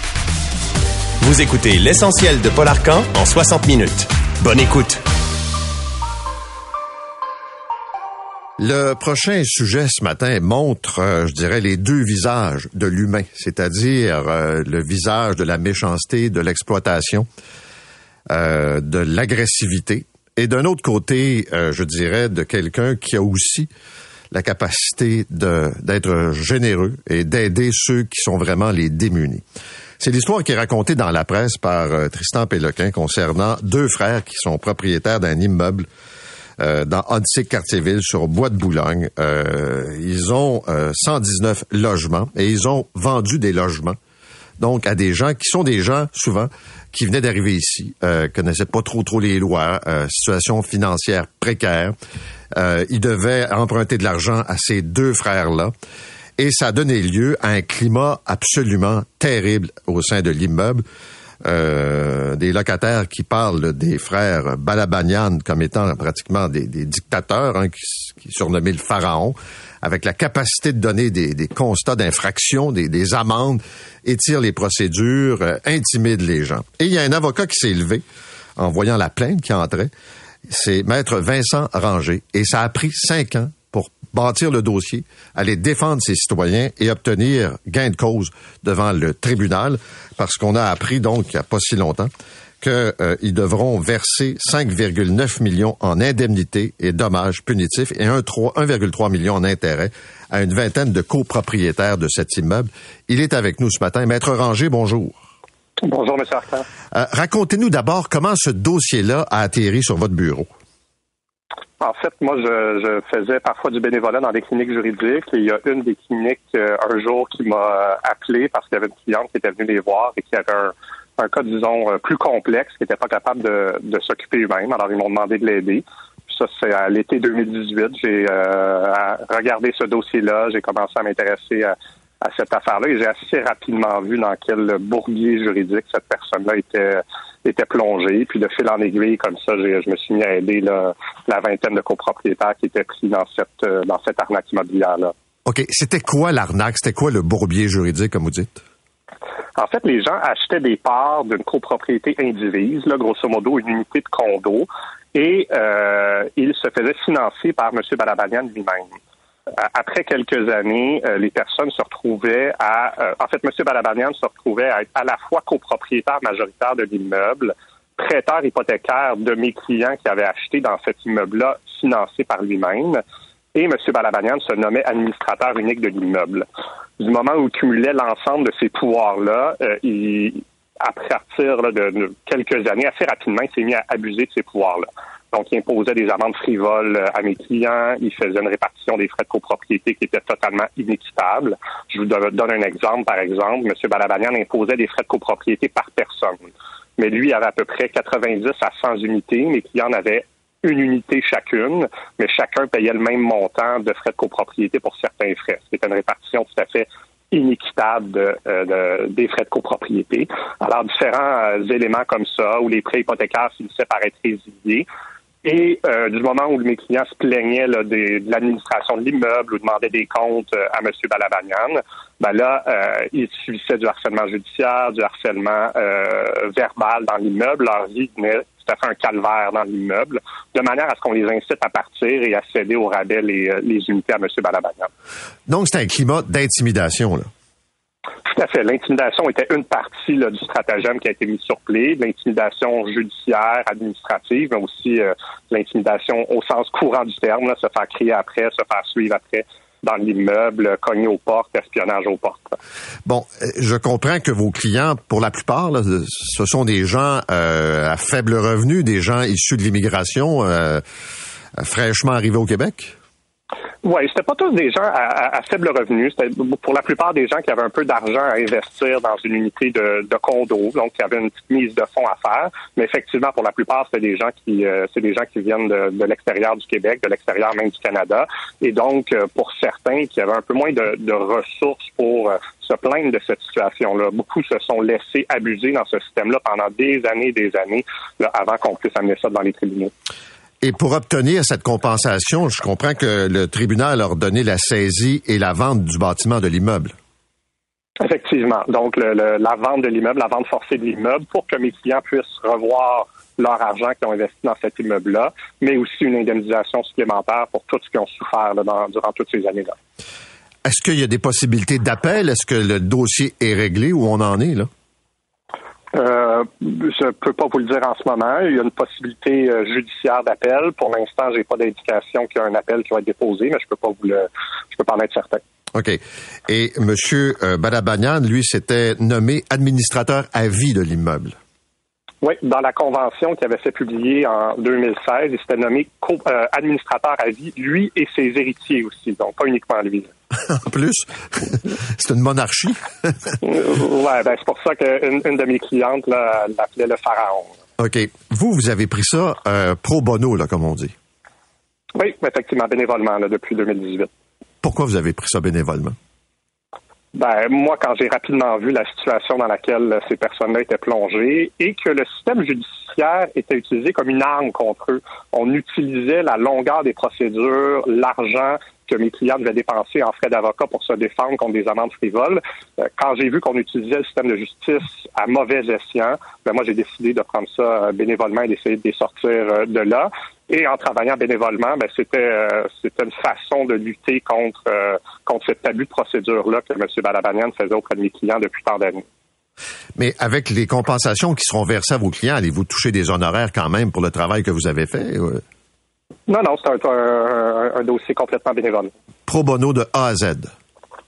B: Vous écoutez l'essentiel de Paul Arcan en 60 minutes. Bonne écoute.
C: Le prochain sujet ce matin montre, euh, je dirais, les deux visages de l'humain, c'est-à-dire euh, le visage de la méchanceté, de l'exploitation, euh, de l'agressivité, et d'un autre côté, euh, je dirais, de quelqu'un qui a aussi la capacité d'être généreux et d'aider ceux qui sont vraiment les démunis. C'est l'histoire qui est racontée dans la presse par euh, Tristan Péloquin concernant deux frères qui sont propriétaires d'un immeuble euh, dans Hansik Cartierville sur Bois de Boulogne. Euh, ils ont 119 logements et ils ont vendu des logements donc à des gens qui sont des gens souvent qui venaient d'arriver ici, euh, connaissaient pas trop trop les lois, euh, situation financière précaire. Euh, ils devaient emprunter de l'argent à ces deux frères-là. Et ça a donné lieu à un climat absolument terrible au sein de l'immeuble. Euh, des locataires qui parlent des frères Balabanian comme étant pratiquement des, dictateurs, hein, qui, qui surnommés le pharaon, avec la capacité de donner des, constats d'infraction, des, amendes, étire les procédures, euh, intimide les gens. Et il y a un avocat qui s'est levé en voyant la plainte qui entrait, c'est maître Vincent Ranger, et ça a pris cinq ans pour bâtir le dossier, aller défendre ses citoyens et obtenir gain de cause devant le tribunal, parce qu'on a appris donc il n'y a pas si longtemps qu'ils euh, devront verser 5,9 millions en indemnités et dommages punitifs et 1,3 million en intérêts à une vingtaine de copropriétaires de cet immeuble. Il est avec nous ce matin. Maître Ranger, bonjour.
I: Bonjour, M. Arcan.
C: Euh, racontez-nous d'abord comment ce dossier-là a atterri sur votre bureau.
I: En fait, moi, je, faisais parfois du bénévolat dans des cliniques juridiques et il y a une des cliniques euh, un jour qui m'a appelé parce qu'il y avait une cliente qui était venue les voir et qui avait un, un cas, disons, euh, plus complexe, qui n'était pas capable de, de s'occuper eux-mêmes. Alors, ils m'ont demandé de l'aider. Ça, c'est à l'été 2018. J'ai euh, regardé ce dossier-là. J'ai commencé à m'intéresser à, cette affaire-là et j'ai assez rapidement vu dans quel bourbier juridique cette personne-là était était plongée. Puis de fil en aiguille, comme ça, je me suis mis à aider la vingtaine de copropriétaires qui étaient pris dans cette dans cette arnaque immobilière-là.
C: OK. C'était quoi l'arnaque? C'était quoi le bourbier juridique, comme vous dites?
I: En fait, les gens achetaient des parts d'une copropriété indivise, là, grosso modo une unité de condo, et euh, ils se faisaient financer par M. Balabanian lui-même. Euh, après quelques années, euh, les personnes se retrouvaient à... Euh, en fait, M. Balabanian se retrouvait à être à la fois copropriétaire majoritaire de l'immeuble, prêteur hypothécaire de mes clients qui avaient acheté dans cet immeuble-là, financé par lui-même, et M. Balabanian se nommait administrateur unique de l'immeuble. Du moment où il cumulait l'ensemble de ces pouvoirs-là, euh, il, à partir de, quelques années, assez rapidement, il s'est mis à abuser de ces pouvoirs-là. Donc, il imposait des amendes frivoles euh, à mes clients, il faisait une répartition des frais de copropriété qui était totalement inéquitable. Je vous donne un exemple, par exemple. M. Balabanian imposait des frais de copropriété par personne. Mais lui avait à peu près 90 à 100 unités. Mes clients en avaient une unité chacune, mais chacun payait le même montant de frais de copropriété pour certains frais. C'était une répartition tout à fait inéquitable euh, des frais de copropriété. Alors, différents euh, éléments comme ça, où les prêts hypothécaires finissaient par être résiliés, et euh, du moment où mes clients se plaignaient là, de l'administration de l'immeuble ou demandaient des comptes à M. Balabanian, ben là, euh, ils subissaient du harcèlement judiciaire, du harcèlement verbal dans l'immeuble. Leur vie venait tout à fait un calvaire dans l'immeuble, de manière à ce qu'on les incite à partir et à céder au rabais les, euh, les unités à M. Balabanian.
C: Donc, c'est un climat d'intimidation, là.
I: Tout à fait. L'intimidation était une partie là, du stratagème qui a été mis sur pied, l'intimidation judiciaire, administrative, mais aussi euh, l'intimidation au sens courant du terme, se faire crier après, se faire suivre après dans l'immeuble, cogner aux portes, espionnage aux portes.
C: Bon, euh, je comprends que vos clients, pour la plupart, ce sont des gens euh, à faible revenu, des gens issus de l'immigration, euh, fraîchement arrivés au Québec.
I: Oui, c'était pas tous des gens à, faible revenu. C'était pour la plupart des gens qui avaient un peu d'argent à investir dans une unité de, de condo, donc qui avaient une petite mise de fonds à faire. Mais effectivement, pour la plupart, c'était des gens qui, euh, c'est des gens qui viennent de, de l'extérieur du Québec, de l'extérieur même du Canada, et donc euh, pour certains qui avaient un peu moins de, de ressources pour euh, se plaindre de cette situation-là. Beaucoup se sont laissés abuser dans ce système-là pendant des années, des années, avant qu'on puisse amener ça dans les tribunaux.
C: Et pour obtenir cette compensation, je comprends que le tribunal a ordonné la saisie et la vente du bâtiment de l'immeuble.
I: Effectivement. Donc, la vente de l'immeuble, la vente forcée de l'immeuble pour que mes clients puissent revoir leur argent qu'ils ont investi dans cet immeuble-là, mais aussi une indemnisation supplémentaire pour tout ce qu'ils ont souffert durant toutes ces années-là.
C: Est-ce qu'il y a des possibilités d'appel? Est-ce que le dossier est réglé ou on en est là?
I: Euh, je ne peux pas vous le dire en ce moment. Il y a une possibilité euh, judiciaire d'appel. Pour l'instant, j'ai pas d'indication qu'il y a un appel qui va être déposé, mais je peux pas vous le, je peux pas en être certain.
C: OK. Et M. Euh, Balabanian, lui, s'était nommé administrateur à vie de l'immeuble.
I: Oui, dans la convention qui avait fait publier en 2016, il s'était nommé euh, administrateur à vie, lui et ses héritiers aussi, donc pas uniquement lui. [LAUGHS]
C: en plus, [LAUGHS] c'est une monarchie. [LAUGHS]
I: ouais, ben c'est pour ça qu'une une de mes clientes l'appelait le pharaon.
C: OK. Vous, vous avez pris ça euh, pro bono, là, comme on dit.
I: Oui, effectivement, bénévolement, là, depuis 2018.
C: Pourquoi vous avez pris ça bénévolement?
I: Ben, moi, quand j'ai rapidement vu la situation dans laquelle ces personnes-là étaient plongées et que le système judiciaire était utilisé comme une arme contre eux, on utilisait la longueur des procédures, l'argent que mes clients devaient dépenser en frais d'avocat pour se défendre contre des amendes frivoles. Euh, quand j'ai vu qu'on utilisait le système de justice à mauvais escient, ben moi j'ai décidé de prendre ça euh, bénévolement et d'essayer de les sortir euh, de là. Et en travaillant bénévolement, ben c'était c'était une façon de lutter contre contre cet abus de procédure là que M. Balabanian faisait auprès de mes clients depuis tant d'années.
C: Mais avec les compensations qui seront versées à vos clients, allez-vous toucher des honoraires quand même pour le travail que vous avez fait?
I: Non, non, c'est un, dossier complètement bénévole.
C: Pro bono de A à Z.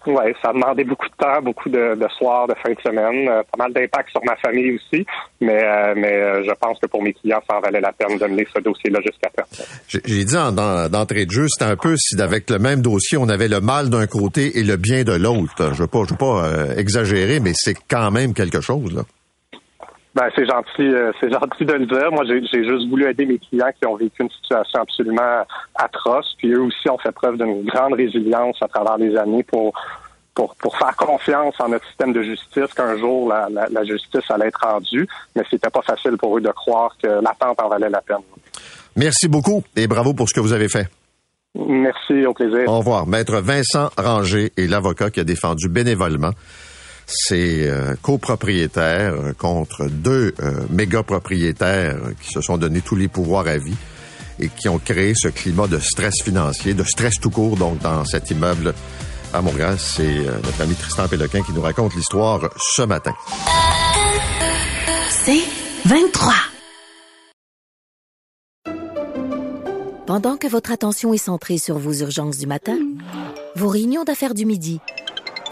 I: Oui, ça a demandé beaucoup de temps, beaucoup de, soirs, de fin de semaine, euh, pas mal d'impact sur ma famille aussi, mais, euh, mais euh, je pense que pour mes clients, ça en valait la peine de mener ce dossier-là jusqu'à terme.
C: J'ai dit d'entrée de jeu, c'était un peu si avec le même dossier, on avait le mal d'un côté et le bien de l'autre. Je veux pas, je veux pas exagérer, mais c'est quand même quelque chose, là.
I: Ben, c'est gentil, euh, c'est [LAUGHS] gentil de le dire. Moi, j'ai juste voulu aider mes clients qui ont vécu une situation absolument atroce. Puis eux aussi ont fait preuve d'une grande résilience à travers les années pour pour, pour faire confiance en notre système de justice qu'un jour la, la, justice allait être rendue. Mais c'était pas facile pour eux de croire que l'attente en valait la peine.
C: Merci beaucoup et bravo pour ce que vous avez fait.
I: Merci, au plaisir.
C: Au revoir. Maître Vincent Ranger est l'avocat qui a défendu bénévolement ses euh, copropriétaires euh, contre deux euh, méga propriétaires qui se sont donné tous les pouvoirs à vie et qui ont créé ce climat de stress financier, de stress tout court, donc dans cet immeuble à Montréal. C'est notre ami Tristan Péloquin qui nous raconte l'histoire ce matin.
A: C'est 23.
F: Pendant que votre attention est centrée sur vos urgences du matin, vos réunions d'affaires du midi,